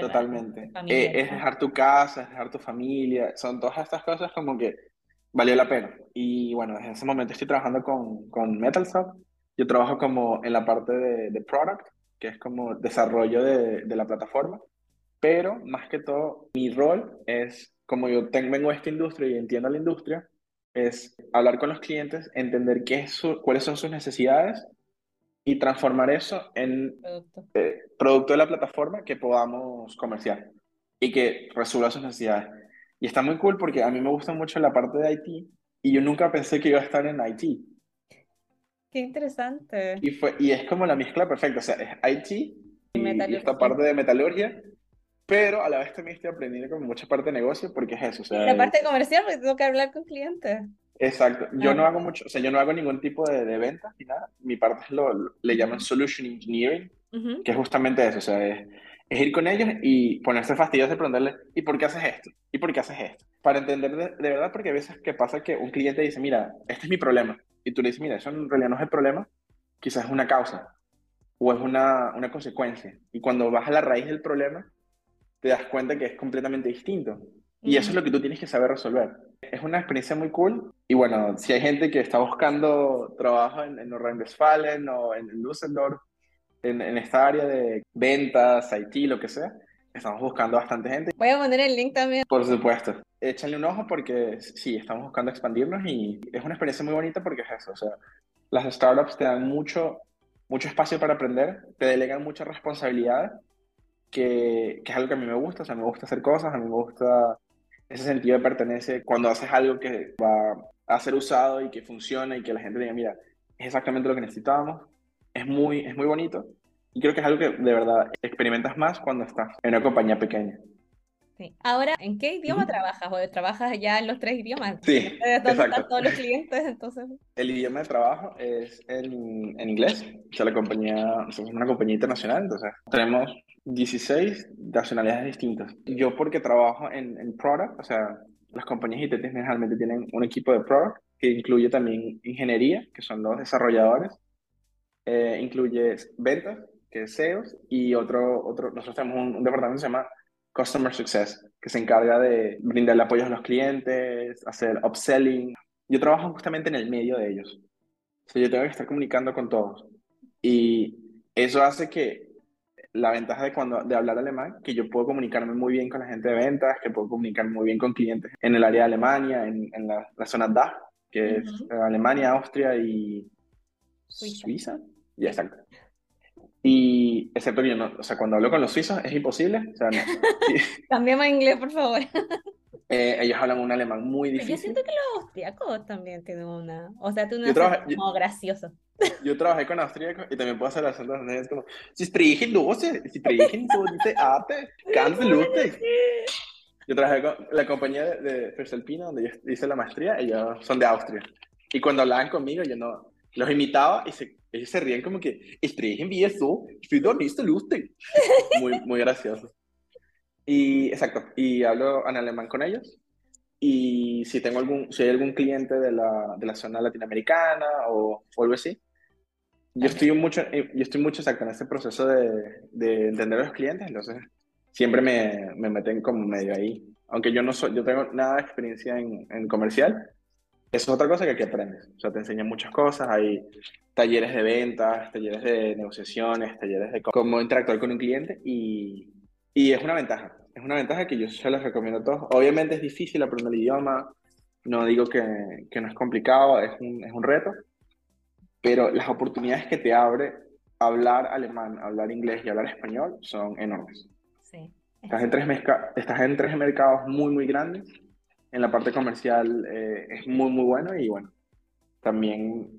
Totalmente. Eh, es dejar tu casa, es dejar tu familia, son todas estas cosas como que valió la pena. Y bueno, desde ese momento estoy trabajando con, con MetalSoft. Yo trabajo como en la parte de, de product, que es como desarrollo de, de, la plataforma, pero más que todo mi rol es, como yo tengo, esta industria y entiendo la industria, es hablar con los clientes, entender qué es cuáles son sus necesidades y transformar eso en producto. Eh, producto de la plataforma que podamos comerciar y que resuelva sus necesidades. Y está muy cool porque a mí me gusta mucho la parte de IT y yo nunca pensé que iba a estar en IT. Qué interesante. Y, fue, y es como la mezcla perfecta, o sea, es IT y, esta parte de metalurgia, pero a la vez también estoy aprendiendo como mucha parte de negocio porque es eso. O sea, y la parte comercial porque tengo que hablar con clientes. Exacto. Yo no hago mucho, o sea, yo no hago ningún tipo de, de ventas ni nada. Mi parte es lo, le llaman solution engineering, que es justamente eso, o sea, es, es, ir con ellos y ponerse fastidioso y preguntarle, ¿y por qué haces esto? ¿Y por qué haces esto? Para entender de, verdad, porque a veces que pasa que un cliente dice, mira, este es mi problema, y tú le dices, mira, eso en realidad no es el problema, quizás es una causa o es una, una consecuencia. Y cuando vas a la raíz del problema, te das cuenta que es completamente distinto. Y eso es lo que tú tienes que saber resolver. Es una experiencia muy cool. Y bueno, si hay gente que está buscando trabajo en, en Nordrhein-Westfalen o en Düsseldorf, en, en, esta área de ventas, IT, lo que sea, estamos buscando bastante gente. Voy a poner el link también. Por supuesto. Échale un ojo porque sí, estamos buscando expandirnos y es una experiencia muy bonita porque es eso. O sea, las startups te dan mucho, mucho espacio para aprender, te delegan muchas responsabilidades, que, que es algo que a mí me gusta. O sea, me gusta hacer cosas, a mí me gusta ese sentido de pertenecer, cuando haces algo que va a ser usado y que funciona y que la gente diga, mira, es exactamente lo que necesitábamos, es muy, es muy bonito. Y creo que es algo que de verdad experimentas más cuando estás en una compañía pequeña. Sí. Ahora, ¿en qué idioma trabajas? ¿O trabajas ya en los tres idiomas? Sí, exacto. todos los clientes, entonces? El idioma de trabajo es en, en inglés. O sea, la compañía, somos una compañía internacional, entonces tenemos 16 nacionalidades distintas. Yo porque trabajo en, en product, o sea, las compañías ITT generalmente tienen un equipo de product que incluye también ingeniería, que son los desarrolladores, eh, incluye ventas, que es SEOs, y otro, otro nosotros tenemos un, departamento que se llama Customer Success, que se encarga de brindarle apoyo a los clientes, hacer upselling. Yo trabajo justamente en el medio de ellos. O sea, yo tengo que estar comunicando con todos. Y eso hace que la ventaja de, cuando, de hablar alemán, que yo puedo comunicarme muy bien con la gente de ventas, que puedo comunicarme muy bien con clientes en el área de Alemania, en, en la, la, zona DACH, que es Alemania, Austria y Suiza. Ya, exacto. Y excepto que yo no, o sea, cuando hablo con los suizos es imposible. O sea, no. Cambiamos a inglés, por favor. Eh, ellos hablan un alemán muy difícil. Yo siento que los austriacos también tienen una. O sea, tú no eres como gracioso. Yo trabajé con austríacos y también puedo hacer las es como, si sprechen Lose, si sprechen dice Ate, ganz lustig. Yo trabajé con la compañía de, de donde yo hice la maestría, ellos son de Austria. Y cuando hablaban conmigo, yo no, los imitaba y se, ellos se ríen como que, sprechen wie so, ich doch nicht so lustig. Muy, muy gracioso. Y, exacto, y hablo en alemán con ellos. Y si tengo algún, si hay algún cliente de la, de la zona latinoamericana o, o algo así, yo estoy mucho, eh, yo estoy mucho exacto en ese proceso de, de entender a los clientes, entonces siempre me, me, meten como medio ahí. Aunque yo no soy, yo tengo nada de experiencia en, en comercial, eso es otra cosa que aquí aprendes. O sea, te enseñan muchas cosas, hay talleres de ventas, talleres de negociaciones, talleres de cómo interactuar con un cliente y, y es una ventaja. Es una ventaja que yo se los recomiendo a todos. Obviamente es difícil aprender el idioma, no digo que, que no es complicado, es un, es un reto, pero las oportunidades que te abre hablar alemán, hablar inglés y hablar español son enormes. Sí. Estás en, tres estás en tres mercados muy, muy grandes. En la parte comercial eh, es muy, muy bueno y bueno, también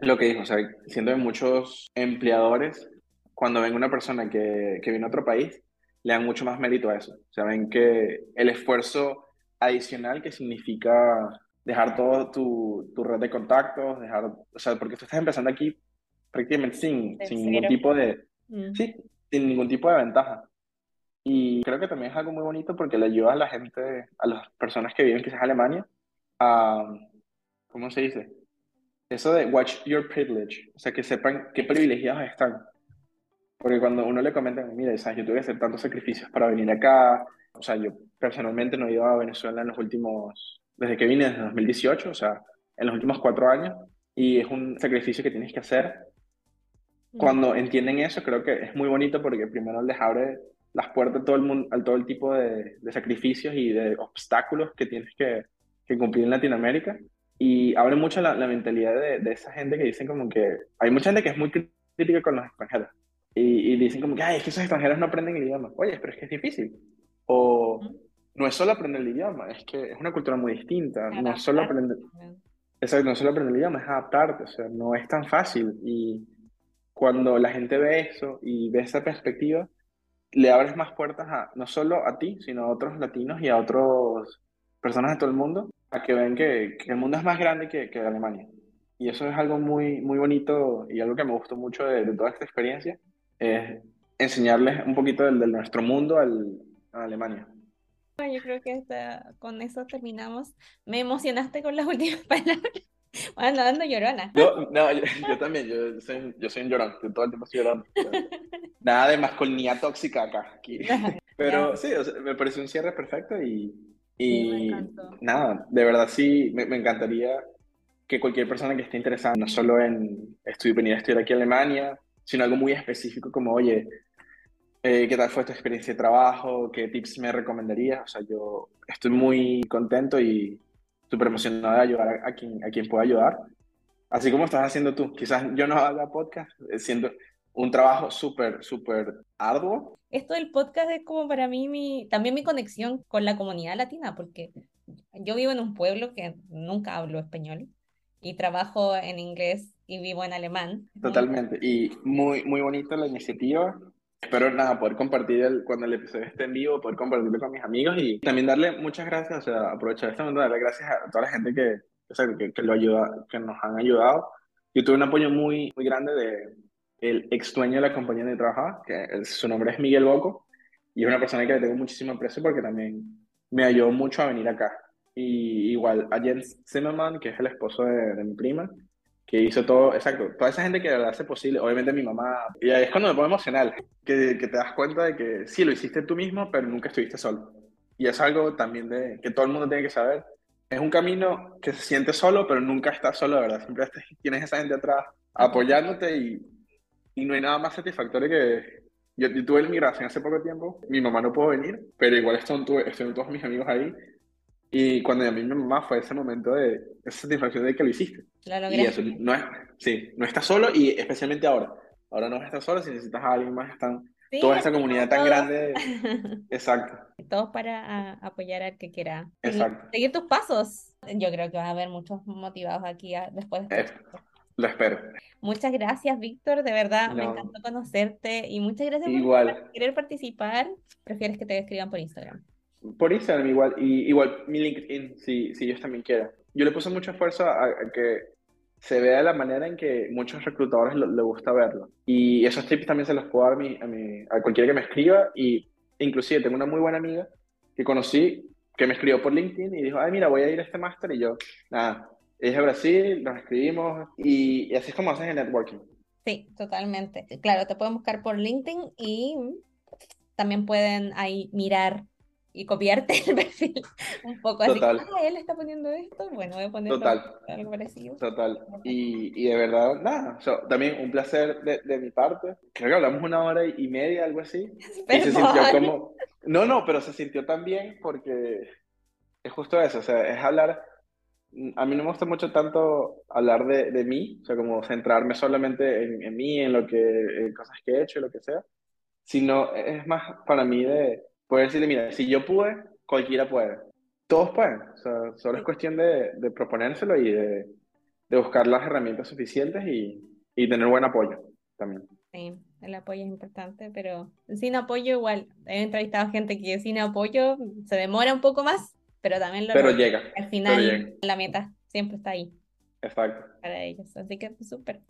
lo que dijo, o sea, siendo de muchos empleadores, cuando ven una persona que, que viene a otro país, le dan mucho más mérito a eso. O sea, ven que el esfuerzo adicional que significa dejar todo tu, tu, red de contactos, dejar, o sea, porque tú estás empezando aquí prácticamente sin, sin ningún tipo de, mm. sí, sin ningún tipo de ventaja. Y creo que también es algo muy bonito porque le ayuda a la gente, a las personas que viven quizás en Alemania, a, ¿cómo se dice? Eso de watch your privilege, o sea, que sepan qué privilegiados están. Porque cuando uno le comenta, mira, ¿sabes? yo tuve que hacer tantos sacrificios para venir acá, o sea, yo personalmente no he ido a Venezuela en los últimos desde que vine desde 2018, o sea, en los últimos cuatro años, y es un sacrificio que tienes que hacer. Cuando entienden eso, creo que es muy bonito porque primero les abre las puertas a todo el, mundo, a todo el tipo de, de sacrificios y de obstáculos que tienes que, que, cumplir en Latinoamérica. Y abre mucho la, la mentalidad de, de, esa gente que dicen como que... Hay mucha gente que es muy crítica con los extranjeros. Y, y dicen como que, ay, es que esos extranjeros no aprenden el idioma. Oye, pero es que es difícil. O no es solo aprender el idioma, es que es una cultura muy distinta. No es solo aprender, no solo aprender el idioma, es adaptarte, o sea, no es tan fácil. Y cuando la gente ve eso y ve esa perspectiva, le abres más puertas a, no solo a ti, sino a otros latinos y a otras personas de todo el mundo, a que ven que, que el mundo es más grande que, que, Alemania. Y eso es algo muy, muy bonito y algo que me gustó mucho de, toda esta experiencia, es enseñarles un poquito de nuestro mundo al, a Alemania. Yo creo que con eso terminamos. Me emocionaste con las últimas palabras. Bueno, ando llorona. Yo, no, yo, también, yo soy, yo soy un llorón, todo el tiempo estoy llorando. Nada de masculinidad tóxica acá. Aquí. Pero sí, me pareció un cierre perfecto y, y nada, de verdad sí, me, me, encantaría que cualquier persona que esté interesada, no solo en estudiar, venir a estudiar aquí en Alemania, sino algo muy específico como, oye, eh, ¿Qué tal fue tu experiencia de trabajo? ¿Qué tips me recomendarías? O sea, yo estoy muy contento y súper emocionado de ayudar a, quien, a quien pueda ayudar. Así como estás haciendo tú. Quizás yo no haga podcast, eh, siendo un trabajo súper, súper arduo. Esto del podcast es como para mí mi, también mi conexión con la comunidad latina, porque yo vivo en un pueblo que nunca hablo español y trabajo en inglés y vivo en alemán. Totalmente. Y muy, muy bonita la iniciativa espero nada, poder compartir el, cuando el episodio esté en vivo, poder compartirlo con mis amigos y también darle muchas gracias, o sea, aprovechar este momento, darle gracias a toda la gente que, o sea, que, que, lo ayuda, que nos han ayudado. Yo tuve un apoyo muy, muy grande de el ex dueño de la compañía donde trabajaba, que su nombre es Miguel Boco, y es una persona que le tengo muchísimo aprecio porque también me ayudó mucho a venir acá. Y igual a Jens Zimmerman, que es el esposo de, de mi prima, que hizo todo, exacto, toda esa gente que lo hace posible, obviamente mi mamá, y ahí es cuando me pongo emocional, que, que te das cuenta de que sí, lo hiciste tú mismo, pero nunca estuviste solo. Y es algo también de, que todo el mundo tiene que saber. Es un camino que se siente solo, pero nunca estás solo, de verdad. Siempre tienes esa gente atrás apoyándote y, y no hay nada más satisfactorio que... Yo, yo tuve el migración hace poco tiempo, mi mamá no pudo venir, pero igual están, están todos mis amigos ahí y cuando a mí mi mamá fue ese momento de esa satisfacción de que lo hiciste. y eso no es, sí, no estás solo y especialmente ahora. Ahora no estás solo, si necesitas a alguien más, están toda esta comunidad tan grande. Exacto. Todos para apoyar al que quiera Exacto. seguir tus pasos. Yo creo que vas a haber muchos motivados aquí después de. Lo espero. Muchas gracias, Víctor. De verdad, me encantó conocerte y muchas gracias por querer participar. ¿Prefieres que te escriban por Instagram? Por Instagram igual, y igual mi LinkedIn, si, si ellos también quieren. Yo le puse mucho esfuerzo a, que se vea la manera en que muchos reclutadores le gusta verlo. Y esos tips también se los puedo dar a, mi, a, mi, a cualquiera que me escriba. Y inclusive tengo una muy buena amiga que conocí, que me escribió por LinkedIn y dijo, ay, mira, voy a ir a este máster. Y yo, nada, es de Brasil, nos escribimos y, y así es como haces el networking. Sí, totalmente. Claro, te pueden buscar por LinkedIn y también pueden ahí mirar y copiarte el perfil un poco Total. así. Ah, él está poniendo esto, bueno, voy a poner algo parecido. Total. Y, y de verdad, nada, también un placer de, de, mi parte. Creo que hablamos una hora y media, algo así. Y se sintió como... No, no, pero se sintió tan bien porque es justo eso, o sea, es hablar... A mí no me gusta mucho tanto hablar de, de mí, o sea, como centrarme solamente en, en mí, en lo que, en cosas que he hecho, lo que sea, sino es más para mí de Puedes decirle, mira, si yo pude, cualquiera puede. Todos pueden. O sea, solo es cuestión de, de proponérselo y de, de, buscar las herramientas suficientes y, y, tener buen apoyo también. Sí, el apoyo es importante, pero sin apoyo igual. He entrevistado gente que sin apoyo se demora un poco más, pero también lo Pero llega. Al final, la meta siempre está ahí. Exacto. Para ellos. Así que súper.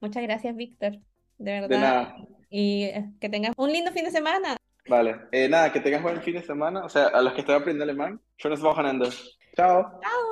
Muchas gracias, Víctor. De verdad. De nada. Y eh, que tengas un lindo fin de semana. Vale. Eh, nada, que tengas buen fin de semana. O sea, a los que están aprendiendo alemán, schönes Wochenende. Chao. Chao.